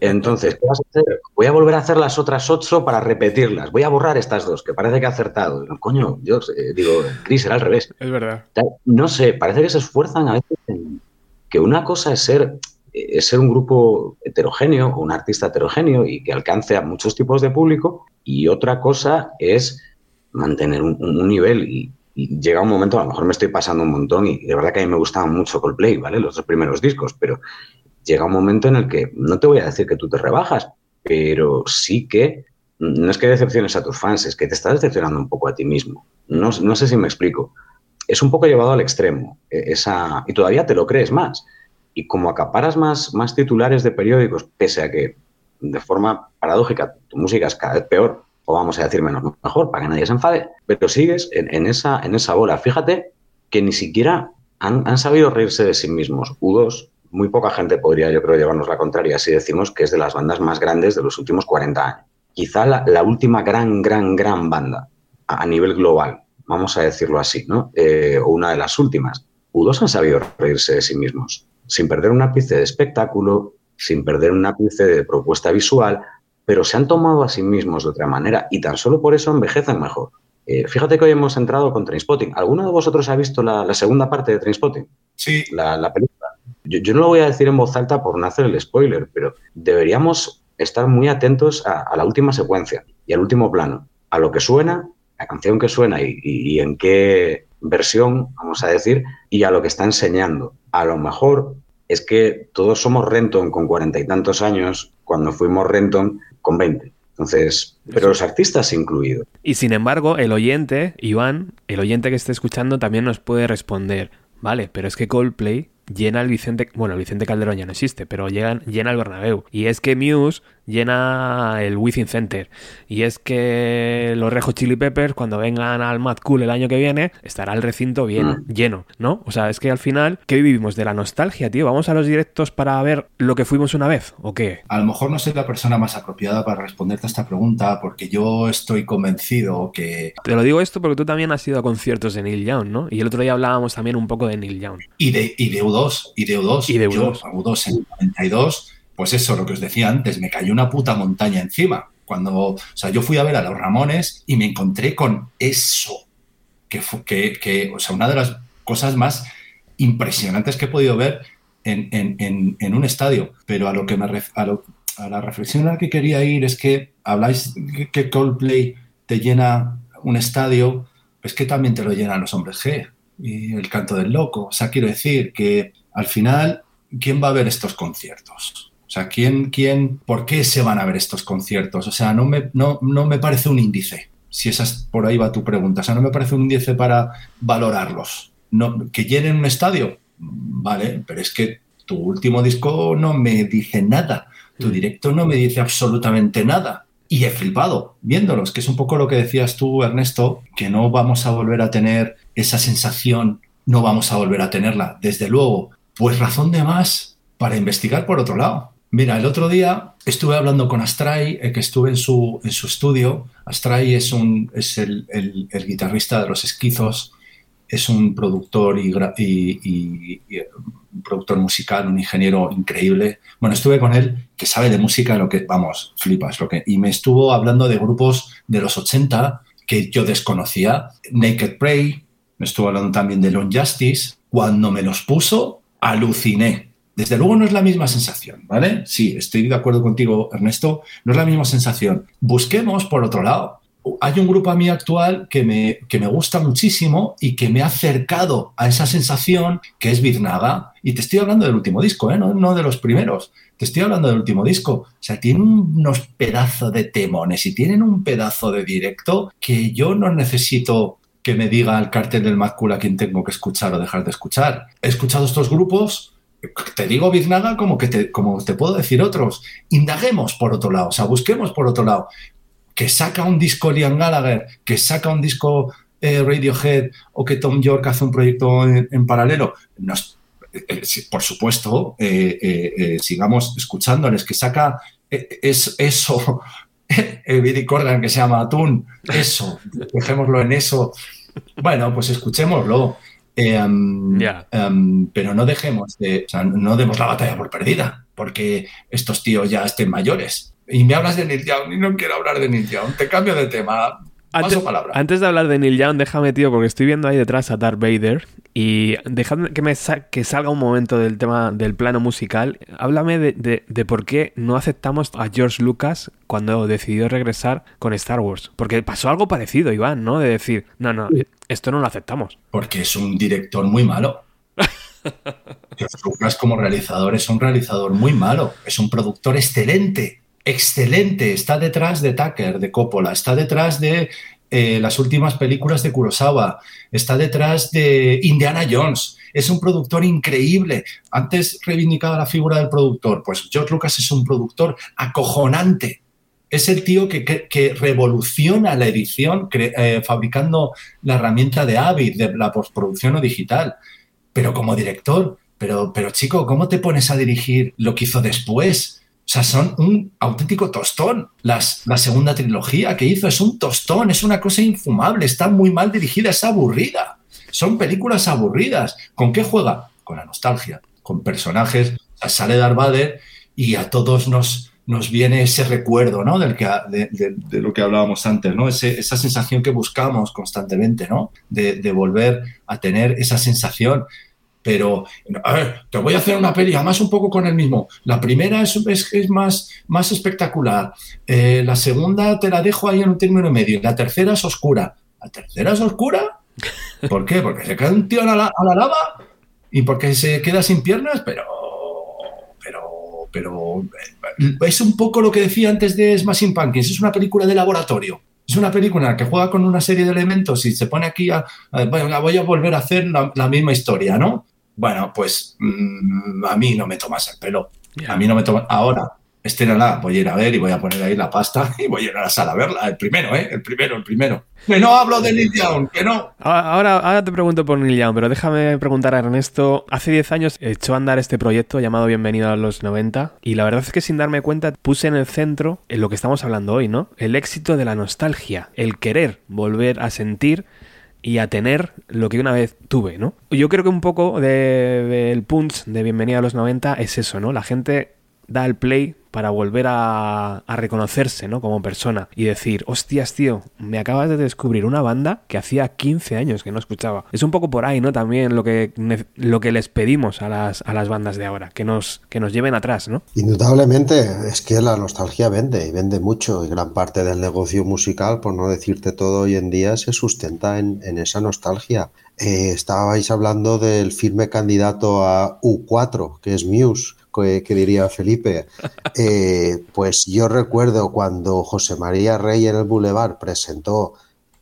Entonces, ¿qué vas a hacer? Voy a volver a hacer las otras 8 para repetirlas. Voy a borrar estas dos, que parece que ha acertado. Coño, yo eh, digo, Chris, era al revés.
Es verdad.
No sé, parece que se esfuerzan a veces en que una cosa es ser es ser un grupo heterogéneo, un artista heterogéneo y que alcance a muchos tipos de público. Y otra cosa es mantener un, un nivel y llega un momento, a lo mejor me estoy pasando un montón y de verdad que a mí me gustaba mucho Coldplay, ¿vale? Los dos primeros discos, pero llega un momento en el que no te voy a decir que tú te rebajas, pero sí que no es que decepciones a tus fans, es que te estás decepcionando un poco a ti mismo. No, no sé si me explico. Es un poco llevado al extremo, e, esa, y todavía te lo crees más. Y como acaparas más, más titulares de periódicos, pese a que de forma paradójica tu música es cada vez peor, o vamos a decir menos mejor, para que nadie se enfade, pero sigues en, esa, en esa bola. Fíjate que ni siquiera han, han sabido reírse de sí mismos. U2, muy poca gente podría, yo creo, llevarnos la contraria si decimos que es de las bandas más grandes de los últimos 40 años. Quizá la, última gran, gran, gran banda a, a, nivel global, vamos a decirlo así, ¿no? Eh, o una de las últimas. U2 han sabido reírse de sí mismos, sin perder un ápice de espectáculo, sin perder un ápice de propuesta visual, pero se han tomado a sí mismos de otra manera y tan solo por eso envejecen mejor. Eh, fíjate que hoy hemos entrado con Trainspotting. ¿Alguno de vosotros ha visto la, la segunda parte de Trainspotting?
Sí.
La, la película. Yo, yo, no lo voy a decir en voz alta por no hacer el spoiler, pero deberíamos estar muy atentos a, a, la última secuencia y al último plano, a lo que suena, la canción que suena y, y, y en qué versión, vamos a decir, y a lo que está enseñando. A lo mejor es que todos somos Renton con cuarenta y tantos años cuando fuimos Renton con 20. Entonces, pero los artistas incluidos.
Y sin embargo, el oyente, Iván, el oyente que esté escuchando también nos puede responder, vale, pero es que Coldplay llena el Vicente, bueno, el Vicente Calderón ya no existe, pero llena, llena el Bernabéu. Y es que Muse llena el Within Center. Y es que los Rejo Chili Peppers, cuando vengan al Mad Cool el año que viene, estará el recinto bien, mm. lleno, ¿no? O sea, es que al final, ¿qué vivimos? De la nostalgia, tío. ¿Vamos a los directos para ver lo que fuimos una vez? ¿O qué?
A lo mejor no soy la persona más apropiada para responderte a esta pregunta, porque yo estoy convencido que.
Te lo digo esto porque tú también has ido a conciertos de Neil Young, ¿no? Y el otro día hablábamos también un poco de Neil Young.
Y de, y de U2, y de U2.
Y de U2.
Yo, U2 en el 92 pues eso, lo que os decía antes, me cayó una puta montaña encima. Cuando, o sea, yo fui a ver a los Ramones y me encontré con eso, que, fue, que, que o sea, una de las cosas más impresionantes que he podido ver en, en, en, en un estadio. Pero a lo que me ref, a, lo, a, la reflexión a la que quería ir es que habláis que Coldplay te llena un estadio, pues que también te lo llenan los hombres G y el canto del loco. O sea, quiero decir que al final, ¿quién va a ver estos conciertos? O sea, ¿quién, quién, ¿por qué se van a ver estos conciertos? O sea, no me, no, no me parece un índice, si esa es, por ahí va tu pregunta. O sea, no me parece un índice para valorarlos. No, que llenen un estadio, vale, pero es que tu último disco no me dice nada. Tu directo no me dice absolutamente nada. Y he flipado viéndolos, que es un poco lo que decías tú, Ernesto, que no vamos a volver a tener esa sensación, no vamos a volver a tenerla, desde luego. Pues razón de más para investigar por otro lado. Mira, el otro día estuve hablando con Astray, eh, que estuve en su, en su estudio. Astray es, un, es el, el, guitarrista de los esquizos, es un productor y, y, y, un productor musical, un ingeniero increíble. Bueno, estuve con él, que sabe de música, lo que, vamos, flipas, lo que, y me estuvo hablando de grupos de los 80 que yo desconocía. Naked Prey, me estuvo hablando también de Long Justice. Cuando me los puso, aluciné desde luego no es la misma sensación, ¿vale? Sí, estoy de acuerdo contigo, Ernesto, no es la misma sensación. Busquemos por otro lado. Hay un grupo a mí actual que me, que me gusta muchísimo y que me ha acercado a esa sensación que es Biznaga. Y te estoy hablando del último disco, ¿eh? no, no de los primeros. Te estoy hablando del último disco. O sea, tienen unos pedazos de temones y tienen un pedazo de directo que yo no necesito que me diga el cartel del Macul a quien tengo que escuchar o dejar de escuchar. He escuchado estos grupos te digo Biznaga como, que te, como te puedo decir otros. Indaguemos por otro lado, o sea, busquemos por otro lado. Que saca un disco Liam Gallagher, que saca un disco eh, Radiohead o que Tom York hace un proyecto en, paralelo. Nos, eh, por supuesto, eh, sigamos escuchándoles, que saca es, eso, Billy Corgan que se llama Atún, eso, dejémoslo en eso. Bueno, pues escuchémoslo. Eh, um, yeah. um, pero no dejemos de, o sea, no demos la batalla por perdida, porque estos tíos ya estén mayores. Y me hablas de Neil Young y no quiero hablar de Neil Young. Te cambio de tema. Paso
Antes,
palabra.
antes de hablar de Neil Young, déjame, tío, porque estoy viendo ahí detrás a Darth Vader y dejadme que me sa- que salga un momento del tema del plano musical. Háblame de, de- de por qué no aceptamos a George Lucas cuando decidió regresar con Star Wars. Porque pasó algo parecido, Iván, ¿no? De decir, no, no, esto no lo aceptamos.
Porque es un director muy malo. George Lucas como realizador es un realizador muy malo. Es un productor excelente. Excelente. Está detrás de Tucker, de Coppola. Está detrás de eh, las últimas películas de Kurosawa. Está detrás de Indiana Jones. Es un productor increíble. Antes reivindicaba la figura del productor. Pues George Lucas es un productor acojonante. Es el tío que, que- que revoluciona la edición eh, fabricando la herramienta de Avid, de la postproducción o digital. Pero como director, pero, pero chico, ¿cómo te pones a dirigir lo que hizo después? O sea, son un auténtico tostón. La segunda trilogía que hizo es un tostón, es una cosa infumable, está muy mal dirigida, es aburrida. Son películas aburridas. ¿Con qué juega? Con la nostalgia, con personajes. Sale Darth Vader y a todos nos, nos viene ese recuerdo, ¿no? Del que, de, de- lo que hablábamos antes, ¿no? Ese- esa sensación que buscamos constantemente, ¿no? De volver a tener esa sensación. Pero, a ver, te voy a hacer una peli, además un poco con el mismo. La primera es, es, es más, espectacular. Eh, la segunda te la dejo ahí en un término medio. La tercera es oscura. ¿La tercera es oscura? ¿Por qué? Porque se cae un tío a la, lava y porque se queda sin piernas, pero. Pero. Pero. eh, Es un poco lo que decía antes de Smashing Pumpkins. Es una película de laboratorio. Es una película que juega con una serie de elementos y se pone aquí a. a- voy a volver a hacer la misma historia, ¿no? Bueno, pues mm, a mí no me tomas el pelo. A mí no me tomas. Ahora, estrenala, voy a ir a ver y voy a poner ahí la pasta y voy a ir a la sala a verla. El primero, ¿eh? El primero, el primero. Que no hablo de Neil Young, que no.
Ahora, ahora, ahora te pregunto por Neil Young, pero déjame preguntar a Ernesto. Hace 10 años echó a andar este proyecto llamado Bienvenido a los 90 y la verdad es que sin darme cuenta puse en el centro en lo que estamos hablando hoy, ¿no? El éxito de la nostalgia, el querer volver a sentir y a tener lo que una vez tuve, ¿no? Yo creo que un poco de- del punch de Bienvenido a los 90 es eso, ¿no? La gente da el play para volver a, reconocerse, ¿no? Como persona y decir, hostias, tío, me acabas de descubrir una banda que hacía 15 años que no escuchaba. Es un poco por ahí, ¿no? También lo que, lo que les pedimos a las, a las bandas de ahora, que nos, que nos lleven atrás, ¿no?
Indudablemente, es que la nostalgia vende y vende mucho y gran parte del negocio musical, por no decirte todo hoy en día, se sustenta en, en esa nostalgia. Eh, estabais hablando del firme candidato a U4, que es Muse, que, que diría Felipe. Eh, pues yo recuerdo cuando José María Rey en el Boulevard presentó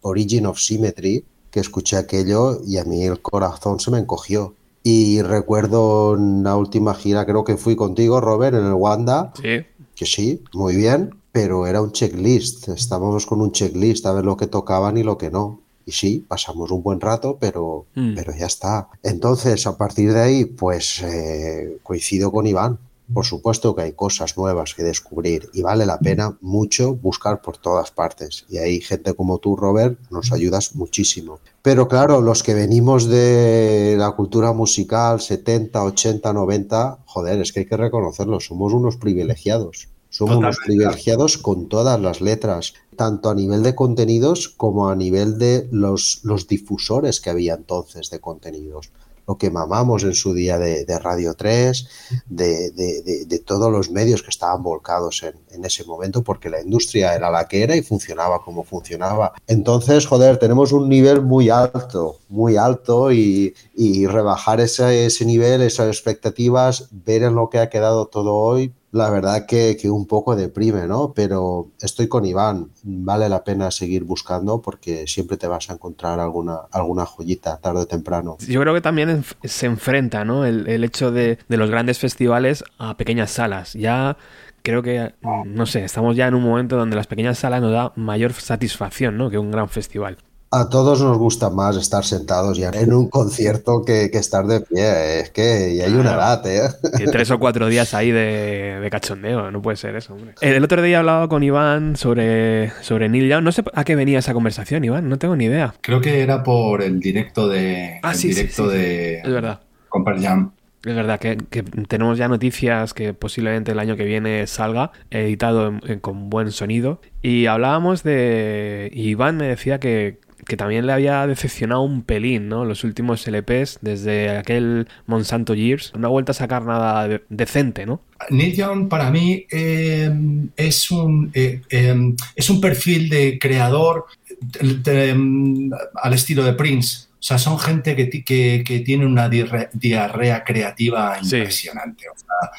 Origin of Symmetry, que escuché aquello y a mí el corazón se me encogió. Y recuerdo la última gira, creo que fui contigo, Robert, en el Wanda,
Sí.
que sí, muy bien, pero era un checklist. Estábamos con un checklist a ver lo que tocaban y lo que no. Y sí, pasamos un buen rato, pero,
Mm.
pero ya está. Entonces, a partir de ahí, pues eh, coincido con Iván. Por supuesto que hay cosas nuevas que descubrir y vale la pena mucho buscar por todas partes. Y hay gente como tú, Robert, nos ayudas muchísimo. Pero claro, los que venimos de la cultura musical 70, 80, 90, joder, es que hay que reconocerlo, somos unos privilegiados. Somos unos privilegiados con todas las letras, tanto a nivel de contenidos como a nivel de los, los difusores que había entonces de contenidos. Lo que mamamos en su día de, de Radio 3, de, de- de- de todos los medios que estaban volcados en, en ese momento, porque la industria era la que era y funcionaba como funcionaba. Entonces, joder, tenemos un nivel muy alto, muy alto y, y rebajar ese, ese nivel, esas expectativas, ver en lo que ha quedado todo hoy, la verdad que, que un poco deprime, ¿no? Pero estoy con Iván, vale la pena seguir buscando porque siempre te vas a encontrar alguna, alguna joyita tarde o temprano.
Yo creo que también se enfrenta, ¿no? El, el hecho de, de los grandes festivales a pequeñas salas. Ya creo que, no sé, estamos ya en un momento donde las pequeñas salas nos da mayor satisfacción, ¿no? Que un gran festival.
A todos nos gusta más estar sentados ya en un concierto que, que estar de pie. Es que ya hay una edad, ¿eh?
Que tres o cuatro días ahí de, de cachondeo, no puede ser eso, hombre. El otro día he hablado con Iván sobre, sobre Neil Young. No sé a qué venía esa conversación, Iván, no tengo ni idea.
Creo que era por el directo de.
Ah,
el
sí, sí,
directo
sí, sí.
de.
Es verdad.
con Pearl Jam.
Es verdad que, que tenemos ya noticias que posiblemente el año que viene salga, editado en- en- con buen sonido. Y hablábamos de... Iván me decía que, que también le había decepcionado un pelín, ¿no? Los últimos LPs, desde aquel Monsanto Years. No ha vuelto a sacar nada de- decente, ¿no?
Neil Young para mí eh, es, un, eh, eh, es un perfil de creador de- de, mm, al estilo de Prince. O sea, son gente que, que, que tiene una diarre- diarrea creativa
Sí.
impresionante. O sea,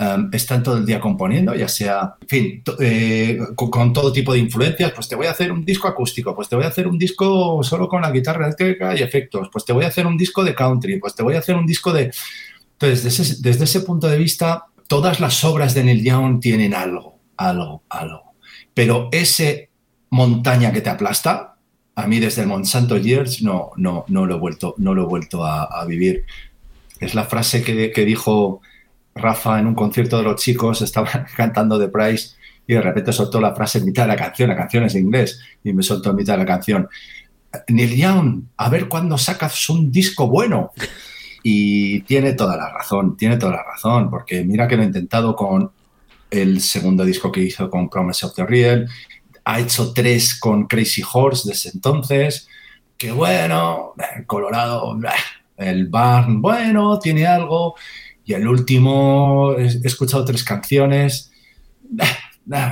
um, están todo el día componiendo, ya sea, fin, eh, con, todo tipo de influencias. Pues te voy a hacer un disco acústico, pues te voy a hacer un disco solo con la guitarra eléctrica y efectos, pues te voy a hacer un disco de country, pues te voy a hacer un disco de... Entonces, desde ese, desde ese punto de vista, todas las obras de Neil Young tienen algo, algo, algo. Pero ese montaña que te aplasta, a mí desde el Monsanto Years no, no, no lo he vuelto, no lo he vuelto a, a vivir. Es la frase que, que dijo Rafa en un concierto de los chicos, estaba cantando The Price y de repente soltó la frase en mitad de la canción, la canción es en inglés, y me soltó en mitad de la canción. Neil Young, a ver cuándo sacas un disco bueno. Y tiene toda la razón, tiene toda la razón, porque mira que lo he intentado con el segundo disco que hizo con Promise of the Real, ha hecho tres con Crazy Horse desde entonces, que bueno, Colorado, el Barn, bueno, tiene algo, y el último, he escuchado tres canciones,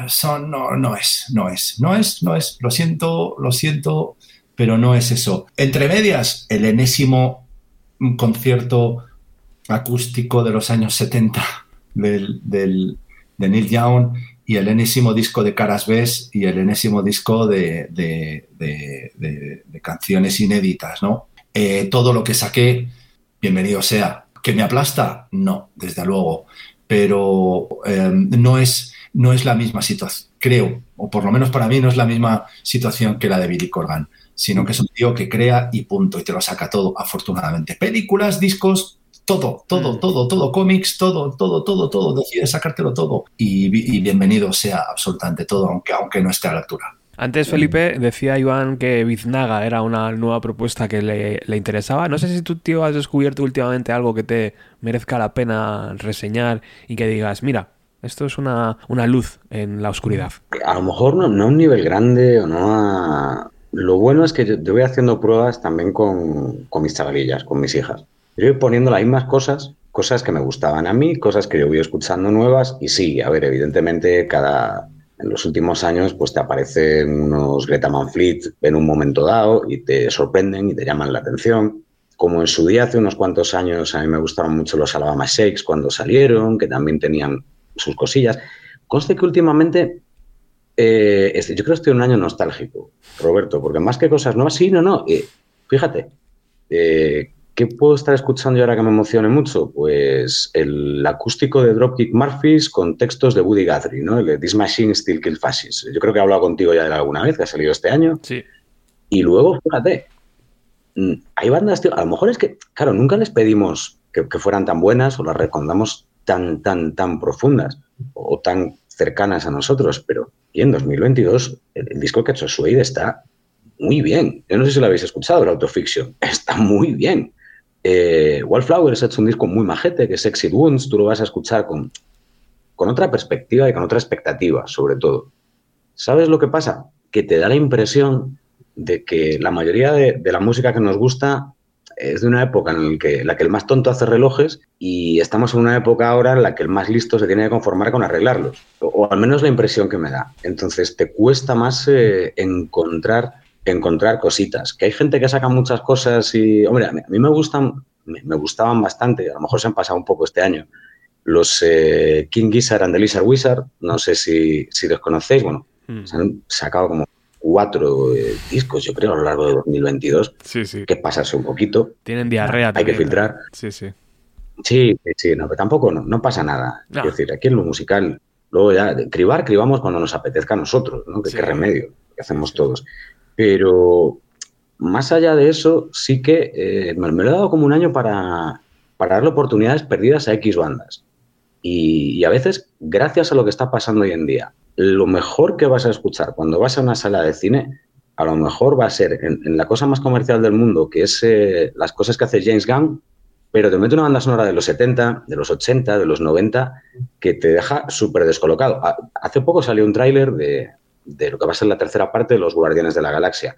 son, no, no es, no es, no es, no es, lo siento, lo siento, pero no es eso. Entre medias, el enésimo concierto acústico de los años 70 del, de Neil Young y el enésimo disco de Caras Bes y el enésimo disco de, de canciones inéditas, ¿no? Eh, todo lo que saqué, bienvenido sea. ¿Que me aplasta? No, desde luego. Pero eh, no, es, no es la misma situación, creo, o por lo menos para mí no es la misma situación que la de Billy Corgan, sino que es un tío que crea y punto, y te lo saca todo, afortunadamente. Películas, discos, todo, todo,
Mm.
todo, todo, cómics, todo, todo, todo, todo, decide sacártelo todo. Y, y bienvenido sea absolutamente todo, aunque, aunque no esté a la altura.
Antes, Felipe, decía Iván que Biznaga era una nueva propuesta que le, le interesaba. No sé si tú, tío, has descubierto últimamente algo que te merezca la pena reseñar y que digas, mira, esto es una, una luz en la oscuridad.
A lo mejor no, no a un nivel grande o no a... Lo bueno es que yo, yo voy haciendo pruebas también con, con mis chavalillas, con mis hijas. Yo voy poniendo las mismas cosas, cosas que me gustaban a mí, cosas que yo voy escuchando nuevas y sí, a ver, evidentemente cada... En los últimos años, pues te aparecen unos Greta Van Fleet en un momento dado y te sorprenden y te llaman la atención. Como en su día, hace unos cuantos años, a mí me gustaron mucho los Alabama Shakes cuando salieron, que también tenían sus cosillas. Conste que últimamente eh, yo creo que estoy un año nostálgico, Roberto, porque más que cosas nuevas, sí, no, no. eh, fíjate, eh, ¿qué puedo estar escuchando yo ahora que me emocione mucho? Pues el acústico de Dropkick Murphys con textos de Woody Guthrie, ¿no? El de This Machine Still Kill Fascists. Yo creo que he hablado contigo ya de él alguna vez, que ha salido este año.
Sí.
Y luego, fíjate, mm, hay bandas, tío, a lo mejor es que, claro, nunca les pedimos que, que fueran tan buenas o las recomendamos tan, tan, tan profundas o tan cercanas a nosotros, pero y en 2022 el, el disco que ha hecho Suede está muy bien. Yo no sé si lo habéis escuchado, el Autofiction. Está muy bien. Eh, Wallflowers hecho un disco muy majete, que es Exit Wounds. Tú lo vas a escuchar con, con otra perspectiva y con otra expectativa, sobre todo. ¿Sabes lo que pasa? Que te da la impresión de que la mayoría de, la música que nos gusta es de una época en la que, la que el más tonto hace relojes y estamos en una época ahora en la que el más listo se tiene que conformar con arreglarlos. O, o al menos la impresión que me da. Entonces te cuesta más eh, encontrar, encontrar cositas. Que hay gente que saca muchas cosas y, hombre, a mí, a mí me gustan, me, me, gustaban bastante, a lo mejor se han pasado un poco este año, los eh, King Gizzard and the Lizard Wizard, no sé si, si los conocéis, bueno,
Mm.
se han sacado como cuatro eh, discos, yo creo, a lo largo de 2022,
Sí, sí.
que pasarse un poquito.
Tienen diarrea
Hay que filtrar.
Sí, sí.
Sí, sí, sí, no, pero tampoco no, no pasa nada.
No.
Es decir, aquí en lo musical, luego ya, cribar, cribamos cuando nos apetezca a nosotros, ¿no? Que
Sí.
qué remedio, que hacemos todos. Pero más allá de eso, sí que eh, me, lo he dado como un año para, para darle oportunidades perdidas a X bandas. Y, y a veces, gracias a lo que está pasando hoy en día, lo mejor que vas a escuchar cuando vas a una sala de cine, a lo mejor va a ser en, en la cosa más comercial del mundo, que es eh, las cosas que hace James Gunn, pero te mete una banda sonora de los 70, de los 80, de los 90, que te deja súper descolocado. Ha- Hace poco salió un tráiler de, de lo que va a ser la tercera parte de Los Guardianes de la Galaxia.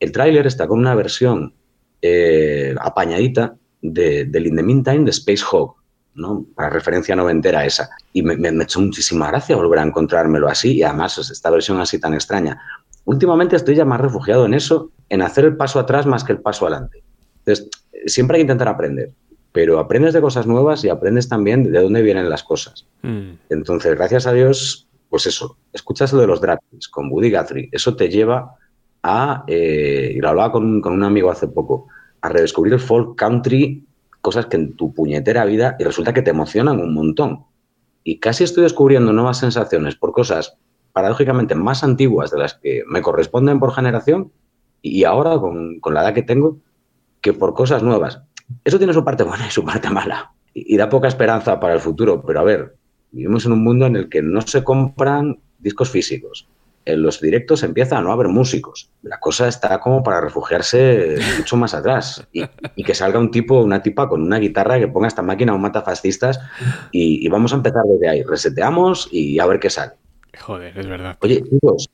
El tráiler está con una versión eh, apañadita de, del In the Meantime de Space Hog, ¿no? Para referencia noventera esa. Y me, me, me echó muchísima gracia volver a encontrármelo así y además es esta versión así tan extraña. Últimamente estoy ya más refugiado en eso, en hacer el paso atrás más que el paso adelante. Entonces, siempre hay que intentar aprender, pero aprendes de cosas nuevas y aprendes también de dónde vienen las cosas.
Mm.
Entonces, gracias a Dios, pues eso, escuchas lo de los Dragons con Woody Guthrie. Eso te lleva a, eh, y lo hablaba con, con un amigo hace poco, a redescubrir el folk country, cosas que en tu puñetera vida, y resulta que te emocionan un montón. Y casi estoy descubriendo nuevas sensaciones por cosas paradójicamente más antiguas de las que me corresponden por generación y ahora con, con la edad que tengo, que por cosas nuevas. Eso tiene su parte buena y su parte mala. Y da poca esperanza para el futuro. Pero a ver, vivimos en un mundo en el que no se compran discos físicos. En los directos empieza a no haber músicos. La cosa está como para refugiarse mucho más atrás. Y, y que salga un tipo, una tipa con una guitarra que ponga esta máquina o mata fascistas y, y vamos a empezar desde ahí. Reseteamos y a ver qué sale.
Joder, es verdad.
Oye, chicos,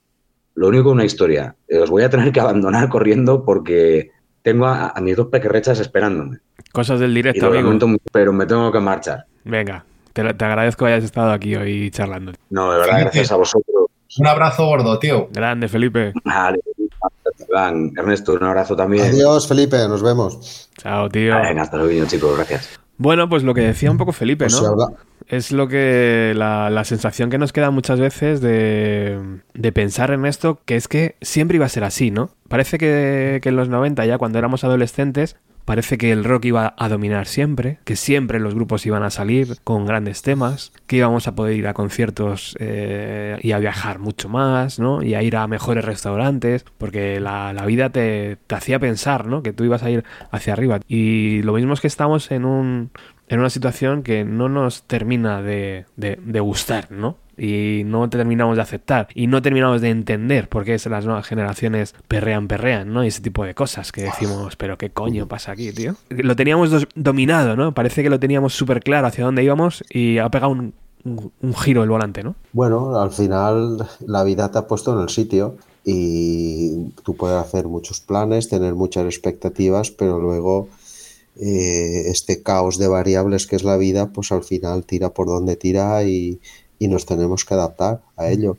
lo único una historia. Os voy a tener que abandonar corriendo porque tengo a, a mis dos pequerrechas esperándome.
Cosas del
Y
directo, amigo.
mucho, pero me tengo que marchar.
Venga, te, te agradezco que hayas estado aquí hoy charlando.
No, de verdad, gracias a vosotros.
Un abrazo gordo, tío.
Grande, Felipe.
Vale, Ernesto, un abrazo también.
Adiós, Felipe, nos vemos.
Chao, tío.
Venga, hasta luego, chicos, gracias.
Bueno, pues lo que decía un poco Felipe,
Pues
¿no? Es lo que la, la sensación que nos queda muchas veces de, de pensar en esto, que es que siempre iba a ser así, ¿no? Parece que, que en los 90, ya cuando éramos adolescentes, parece que el rock iba a dominar siempre, que siempre los grupos iban a salir con grandes temas, que íbamos a poder ir a conciertos eh, y a viajar mucho más, ¿no? Y a ir a mejores restaurantes, porque la, la vida te, te hacía pensar, ¿no? Que tú ibas a ir hacia arriba. Y lo mismo es que estamos en un en una situación que no nos termina de, gustar, ¿no? Y no terminamos de aceptar. Y no terminamos de entender por qué las nuevas generaciones perrean, perrean, ¿no? Y ese tipo de cosas que decimos, pero ¿qué coño pasa aquí, tío? Lo teníamos dominado, ¿no? Parece que lo teníamos súper claro hacia dónde íbamos y ha pegado un- un giro el volante, ¿no?
Bueno, al final la vida te ha puesto en el sitio y tú puedes hacer muchos planes, tener muchas expectativas, pero luego eh, este caos de variables que es la vida, pues al final tira por donde tira y, y nos tenemos que adaptar a ello.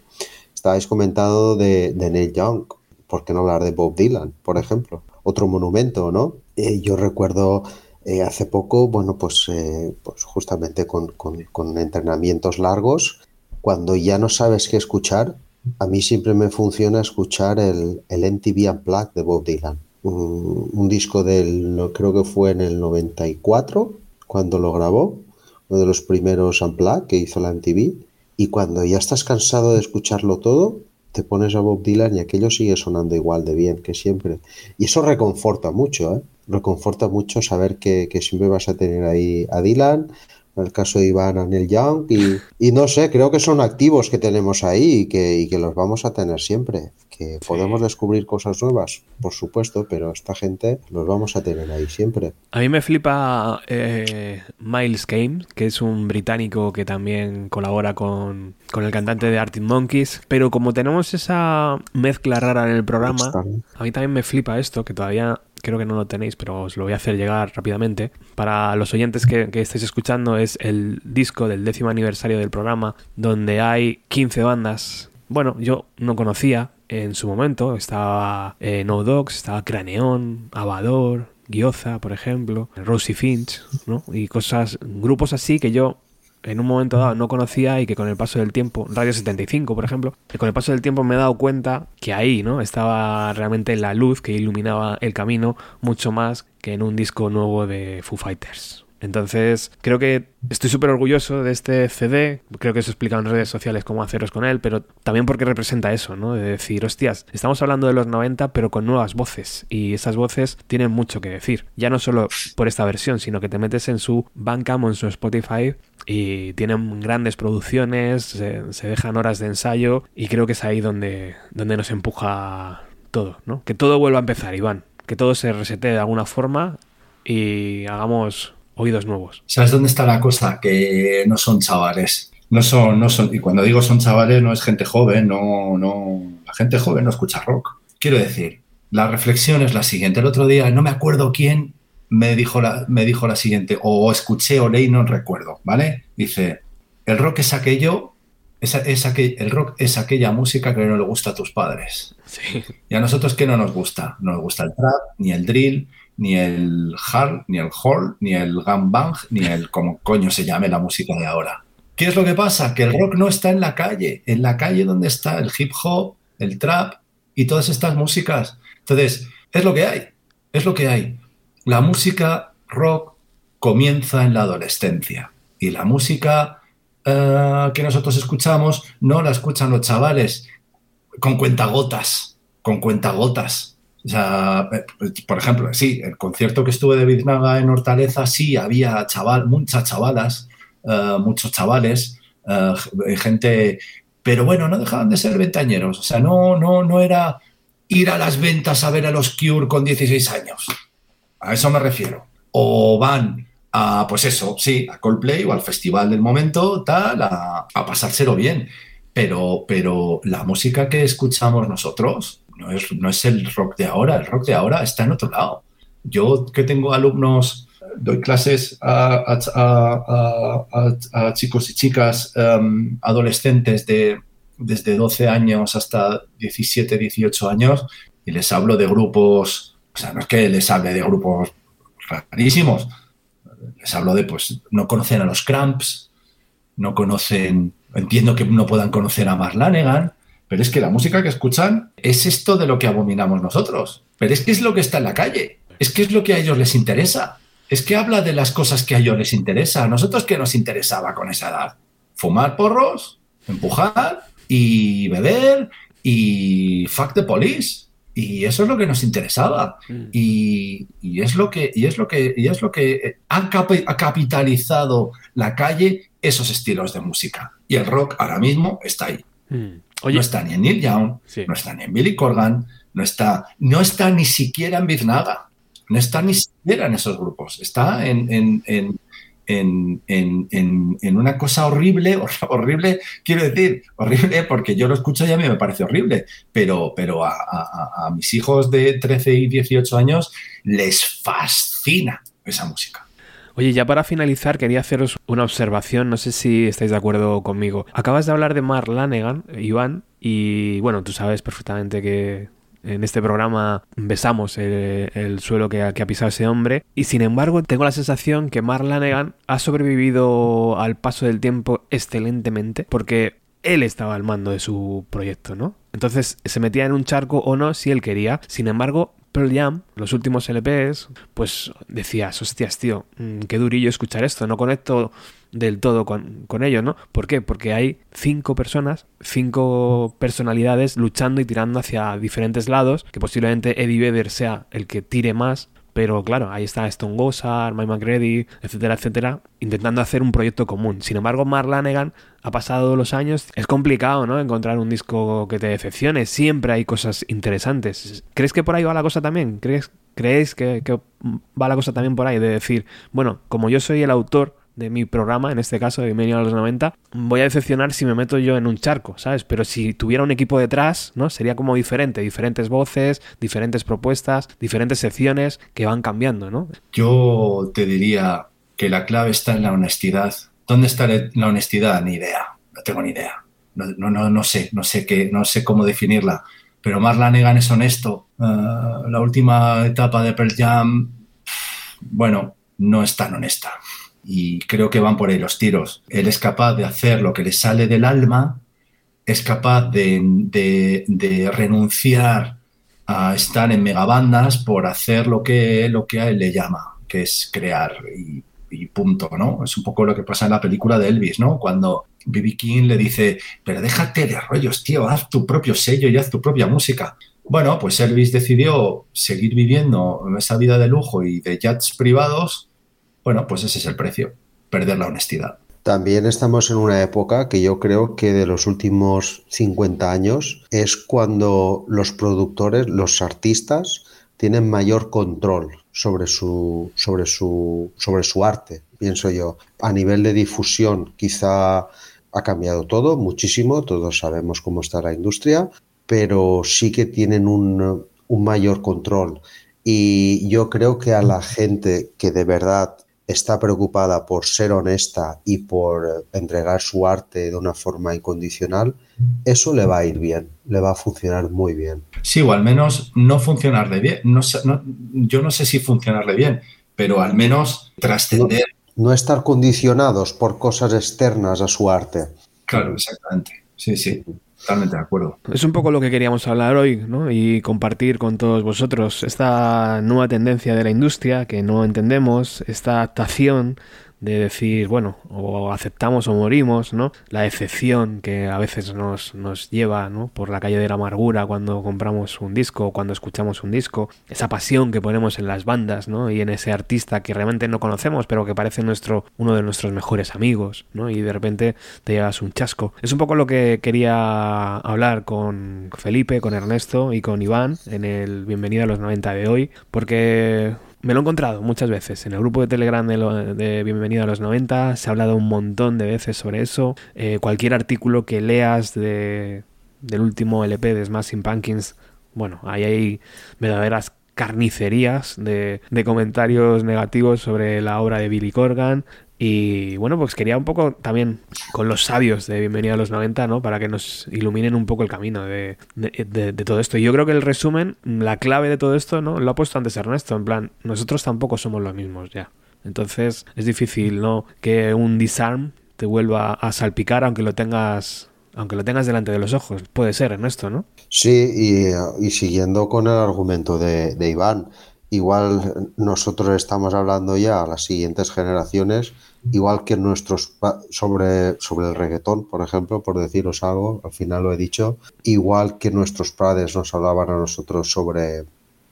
Estabais comentando de, de Neil Young, ¿por qué no hablar de Bob Dylan, por ejemplo? Otro monumento, ¿no? Eh, yo recuerdo eh, hace poco, bueno, pues, eh, pues justamente con, con- con entrenamientos largos, cuando ya no sabes qué escuchar, a mí siempre me funciona escuchar el, el MTV Unplugged de Bob Dylan. Un, un disco del, no, creo que fue en el 94, cuando lo grabó, uno de los primeros Unplugged que hizo la MTV. Y cuando ya estás cansado de escucharlo todo, te pones a Bob Dylan y aquello sigue sonando igual de bien que siempre. Y eso reconforta mucho, ¿eh? Reconforta mucho saber que, que siempre vas a tener ahí a Dylan, en el caso de Iván a Neil Young, y, y no sé, creo que son activos que tenemos ahí y que, y que los vamos a tener siempre. Que podemos descubrir cosas nuevas, por supuesto, pero esta gente los vamos a tener ahí siempre.
A mí me flipa eh, Miles Kane, que es un británico que también colabora con, con el cantante de Arctic Monkeys. Pero como tenemos esa mezcla rara en el programa, a mí también me flipa esto, que todavía creo que no lo tenéis, pero os lo voy a hacer llegar rápidamente. Para los oyentes que, que estáis escuchando, es el disco del décimo aniversario del programa, donde hay 15 bandas. Bueno, yo no conocía en su momento. Estaba eh, No Dogs, estaba Craneón, Avador, Gioza, por ejemplo, Rosie Finch, ¿no? Y cosas, grupos así que yo en un momento dado no conocía y que con el paso del tiempo, Radio 75 por ejemplo, con el paso del tiempo me he dado cuenta que ahí, ¿no? Estaba realmente la luz que iluminaba el camino mucho más que en un disco nuevo de Foo Fighters. Entonces, creo que estoy súper orgulloso de este CD. Creo que os he explicado en redes sociales cómo haceros con él, pero también porque representa eso, ¿no? De decir, hostias, estamos hablando de los 90, pero con nuevas voces. Y esas voces tienen mucho que decir. Ya no solo por esta versión, sino que te metes en su Bandcamp o en su Spotify y tienen grandes producciones, se, dejan horas de ensayo y creo que es ahí donde, donde nos empuja todo, ¿no? Que todo vuelva a empezar, Iván. Que todo se resete de alguna forma y hagamos oídos nuevos.
¿Sabes dónde está la cosa? Que no son chavales. No son, no son, y cuando digo son chavales, no es gente joven, no, no. La gente joven no escucha rock. Quiero decir, la reflexión es la siguiente. El otro día, no me acuerdo quién me dijo la, me dijo la siguiente, o escuché o leí, no recuerdo, ¿vale? Dice, el rock es aquello, es, es aquel, el rock es aquella música que no le gusta a tus padres.
Sí.
¿Y a nosotros qué no nos gusta? No nos gusta el trap, ni el drill, ni el hard, ni el hall, ni el gangbang, ni el como coño se llame la música de ahora. ¿Qué es lo que pasa? Que el rock no está en la calle, en la calle donde está el hip hop, el trap y todas estas músicas. Entonces, es lo que hay, es lo que hay. La música rock comienza en la adolescencia y la música uh, que nosotros escuchamos no la escuchan los chavales con cuentagotas, con cuentagotas. O sea, por ejemplo, sí, el concierto que estuve de Biznaga en Hortaleza, sí, había chaval, muchas chavalas, uh, muchos chavales, gente, pero bueno, no dejaban de ser ventañeros. O sea, no, no, no era ir a las ventas a ver a los Cure con 16 años. A eso me refiero. O van a, pues eso, sí, a Coldplay o al festival del momento, tal, a, a pasárselo bien. Pero, pero la música que escuchamos nosotros no es, no es el rock de ahora, el rock de ahora está en otro lado. Yo que tengo alumnos, doy clases a, a, chicos y chicas um, adolescentes de desde 12 años hasta 17, 18 años y les hablo de grupos, o sea, no es que les hable de grupos rarísimos, les hablo de, pues, no conocen a los Cramps, no conocen, entiendo que no puedan conocer a Marlanegan, pero es que la música que escuchan es esto de lo que abominamos nosotros. Pero es que es lo que está en la calle, es que es lo que a ellos les interesa, es que habla de las cosas que a ellos les interesa. ¿A nosotros qué nos interesaba con esa edad? ¿Fumar porros? ¿Empujar? ¿Y beber? ¿Y fuck the police? Y eso es lo que nos interesaba. Y, y, es lo que, y, es lo que, y es lo que ha, cap ha capitalizado la calle esos estilos de música. Y el rock ahora mismo está ahí.
Mm.
Oye, no está ni en Neil Young, sí. no está ni en Billy Corgan, no está, no está ni siquiera en Biznaga, no está ni siquiera en esos grupos, está en, en, en, en, una cosa horrible, horrible, quiero decir, horrible porque yo lo escucho y a mí me parece horrible, pero, pero a mis hijos de 13 y 18 años les fascina esa música.
Oye, ya para finalizar, quería haceros una observación, no sé si estáis de acuerdo conmigo. Acabas de hablar de Mark Lanegan, Iván, y bueno, tú sabes perfectamente que en este programa besamos el, el suelo que ha, que ha, pisado ese hombre, y sin embargo tengo la sensación que Mark Lanegan ha sobrevivido al paso del tiempo excelentemente, porque él estaba al mando de su proyecto, ¿no? Entonces se metía en un charco o no si él quería. Sin embargo, Pearl Jam, los últimos LPs, pues decías, hostias, tío, qué durillo escuchar esto, no conecto del todo con, con ello, ¿no? ¿Por qué? Porque hay cinco personas, cinco personalidades luchando y tirando hacia diferentes lados, que posiblemente Eddie Vedder sea el que tire más, pero claro, ahí está Stone Gossard, Mike McGrady, etcétera, etcétera, intentando hacer un proyecto común. Sin embargo, Mark Lanegan ha pasado los años, es complicado, ¿no? Encontrar un disco que te decepcione. Siempre hay cosas interesantes. ¿Crees que por ahí va la cosa también? ¿Crees, creéis que va la cosa también por ahí? De decir, bueno, como yo soy el autor de mi programa, en este caso de Bienvenido a los 90, voy a decepcionar si me meto yo en un charco, ¿sabes? Pero si tuviera un equipo detrás, ¿no? Sería como diferente, diferentes voces, diferentes propuestas, diferentes secciones que van cambiando, ¿no?
Yo te diría que la clave está en la honestidad. ¿Dónde está la honestidad? Ni idea, no tengo ni idea. No, no, no, sé, no sé qué, no sé cómo definirla. Pero Mark Lanegan es honesto. Uh, la última etapa de Pearl Jam, bueno, no es tan honesta y creo que van por ahí los tiros. Él es capaz de hacer lo que le sale del alma, es capaz de, de, renunciar a estar en megabandas por hacer lo que, lo que a él le llama, que es crear y, y punto, ¿no? Es un poco lo que pasa en la película de Elvis, ¿no? Cuando B.B. King le dice, pero déjate de rollos, tío, haz tu propio sello y haz tu propia música. Bueno, pues Elvis decidió seguir viviendo esa vida de lujo y de jets privados bueno, pues ese es el precio, perder la honestidad.
También estamos en una época que yo creo que de los últimos 50 años es cuando los productores, los artistas, tienen mayor control sobre su, sobre su, sobre su arte, pienso yo. A nivel de difusión, quizá ha cambiado todo muchísimo, todos sabemos cómo está la industria, pero sí que tienen un, un mayor control. Y yo creo que a la gente que de verdad está preocupada por ser honesta y por entregar su arte de una forma incondicional, eso le va a ir bien, le va a funcionar muy bien.
Sí, o al menos no funcionarle bien. No, no- yo no sé si funcionarle bien, pero al menos trascender.
No estar condicionados por cosas externas a su arte.
Claro, exactamente. Sí, sí, totalmente de acuerdo.
Es un poco lo que queríamos hablar hoy, ¿no? Y compartir con todos vosotros esta nueva tendencia de la industria que no entendemos, esta adaptación de decir, bueno, o aceptamos o morimos, ¿no? La decepción que a veces nos, nos lleva, ¿no? Por la calle de la amargura cuando compramos un disco o cuando escuchamos un disco, esa pasión que ponemos en las bandas, ¿no? Y en ese artista que realmente no conocemos, pero que parece nuestro, uno de nuestros mejores amigos, ¿no? Y de repente te llevas un chasco. Es un poco lo que quería hablar con Felipe, con Ernesto y con Iván en el Bienvenido a los 90 de hoy, porque me lo he encontrado muchas veces. En el grupo de Telegram de, lo- de Bienvenido a los 90 se ha hablado un montón de veces sobre eso. Eh, cualquier artículo que leas de, del último LP de Smashing Pumpkins, bueno, ahí hay verdaderas carnicerías de, de comentarios negativos sobre la obra de Billy Corgan. Y bueno, pues quería un poco también con los sabios de Bienvenido a los 90, ¿no? Para que nos iluminen un poco el camino de, todo esto. Y yo creo que el resumen, la clave de todo esto, ¿no? Lo ha puesto antes Ernesto, en plan, nosotros tampoco somos los mismos ya. Entonces es difícil, ¿no? Que un disarm te vuelva a salpicar aunque lo tengas aunque lo tengas delante de los ojos. Puede ser, Ernesto, ¿no?
Sí, y, siguiendo con el argumento de Iván, igual nosotros estamos hablando ya a las siguientes generaciones, igual que nuestros sobre, sobre el reggaetón, por ejemplo, por deciros algo, al final lo he dicho, igual que nuestros padres nos hablaban a nosotros sobre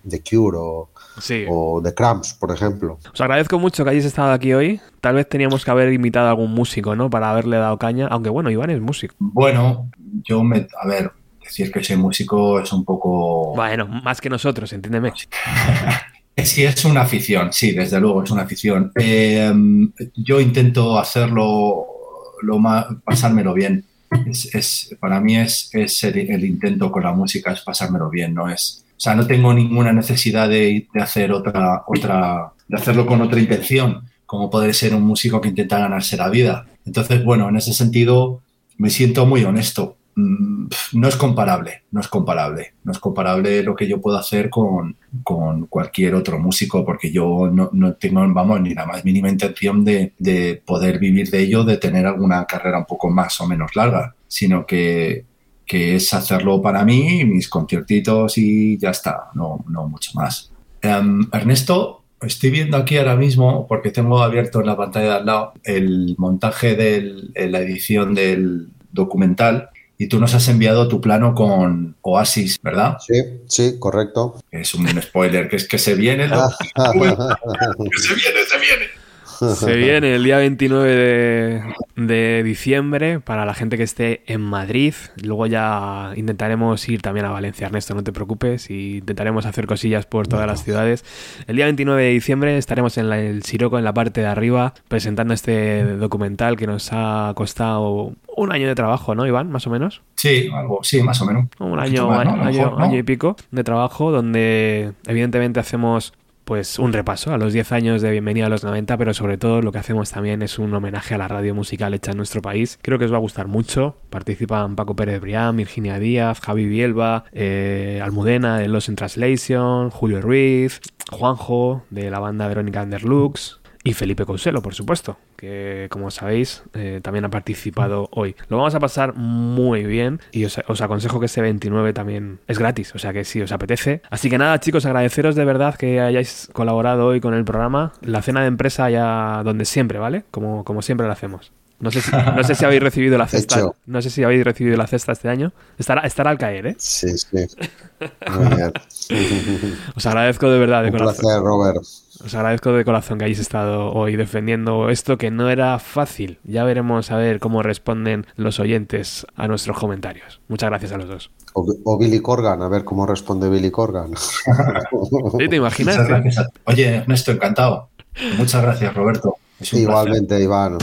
The Cure o,
Sí.
o The Cramps, por ejemplo.
Os agradezco mucho que hayáis estado aquí hoy. Tal vez teníamos que haber invitado a algún músico, ¿no? Para haberle dado caña. Aunque bueno, Iván es músico.
Bueno, yo me. A ver, decir que soy músico es un poco.
Bueno, más que nosotros, entiéndeme.
Sí, es una afición, sí, desde luego es una afición. Eh, yo intento hacerlo, lo más, pasármelo bien. Es, es- para mí es, es el, el intento con la música, es pasármelo bien, no es. O sea, no tengo ninguna necesidad de, de hacer otra, otra, de hacerlo con otra intención, como poder ser un músico que intenta ganarse la vida. Entonces, bueno, en ese sentido me siento muy honesto. Mm, No es comparable, no es comparable. No es comparable lo que yo puedo hacer con, con cualquier otro músico, porque yo no, no tengo, vamos, ni la más mínima intención de, de poder vivir de ello, de tener alguna carrera un poco más o menos larga, sino que, que es hacerlo para mí, mis conciertitos y ya está, no, no mucho más. Em, Ernesto, estoy viendo aquí ahora mismo, porque tengo abierto en la pantalla de al lado, el montaje de la edición del documental y tú nos has enviado tu plano con Oasis, ¿verdad?
Sí, sí, correcto.
Es un spoiler, que es que se viene, documental. que se viene, se viene.
Se viene el día 29 de, de diciembre para la gente que esté en Madrid. Luego ya intentaremos ir también a Valencia, Ernesto, no te preocupes. Y intentaremos hacer cosillas por todas las ciudades. El día 29 de diciembre estaremos en la- el Siroco, en la parte de arriba, presentando este documental que nos ha costado un año de trabajo, ¿no, Iván? Más o menos.
Sí, algo, sí, más o menos.
Un año,
más, ¿no? A lo
año,
mejor, ¿no?
año y pico de trabajo donde evidentemente hacemos pues un repaso a los 10 años de Bienvenida a los 90, pero sobre todo lo que hacemos también es un homenaje a la radio musical hecha en nuestro país. Creo que os va a gustar mucho. Participan Paco Pérez Brián, Virginia Díaz, Javi Bielba, eh, Almudena de Los in Translation, Julio Ruiz, Juanjo de la banda Verónica Underlux, y Felipe Couselo, por supuesto, que como sabéis eh, también ha participado hoy. Lo vamos a pasar muy bien y os, os aconsejo que ese 29 también es gratis, o sea que si os apetece. Así que nada chicos, agradeceros de verdad que hayáis colaborado hoy con el programa. La cena de empresa ya donde siempre, ¿vale? Como, como siempre lo hacemos. No sé si, no sé si habéis recibido la cesta.
Hecho.
No sé si habéis recibido la cesta este año. Estará, estará al caer, ¿eh?
Sí, sí. Muy bien.
Os agradezco de verdad, de
Un
corazón.
placer, Robert.
Os agradezco de corazón que hayáis estado hoy defendiendo esto que no era fácil. Ya veremos a ver cómo responden los oyentes a nuestros comentarios. Muchas gracias a los dos.
O, o Billy Corgan, a ver cómo responde Billy Corgan.
¿Sí, ¿Te imaginas?
Oye, Ernesto, encantado. Muchas gracias, Roberto. Placer.
Igualmente, Iván.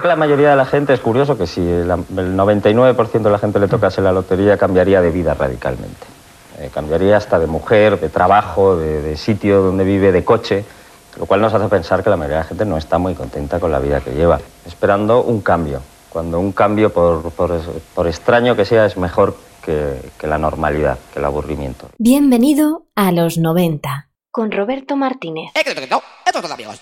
Creo que la mayoría de la gente, es curioso que si el, el 99% de la gente le tocase la lotería, cambiaría de vida radicalmente. Eh, cambiaría hasta de mujer, de trabajo, de, de sitio donde vive, de coche, lo cual nos hace pensar que la mayoría de la gente no está muy contenta con la vida que lleva, esperando un cambio, cuando un cambio, por, por- por extraño que sea, es mejor que, que la normalidad, que el aburrimiento.
Bienvenido a los 90.
Con Roberto Martínez.
Estos son amigos.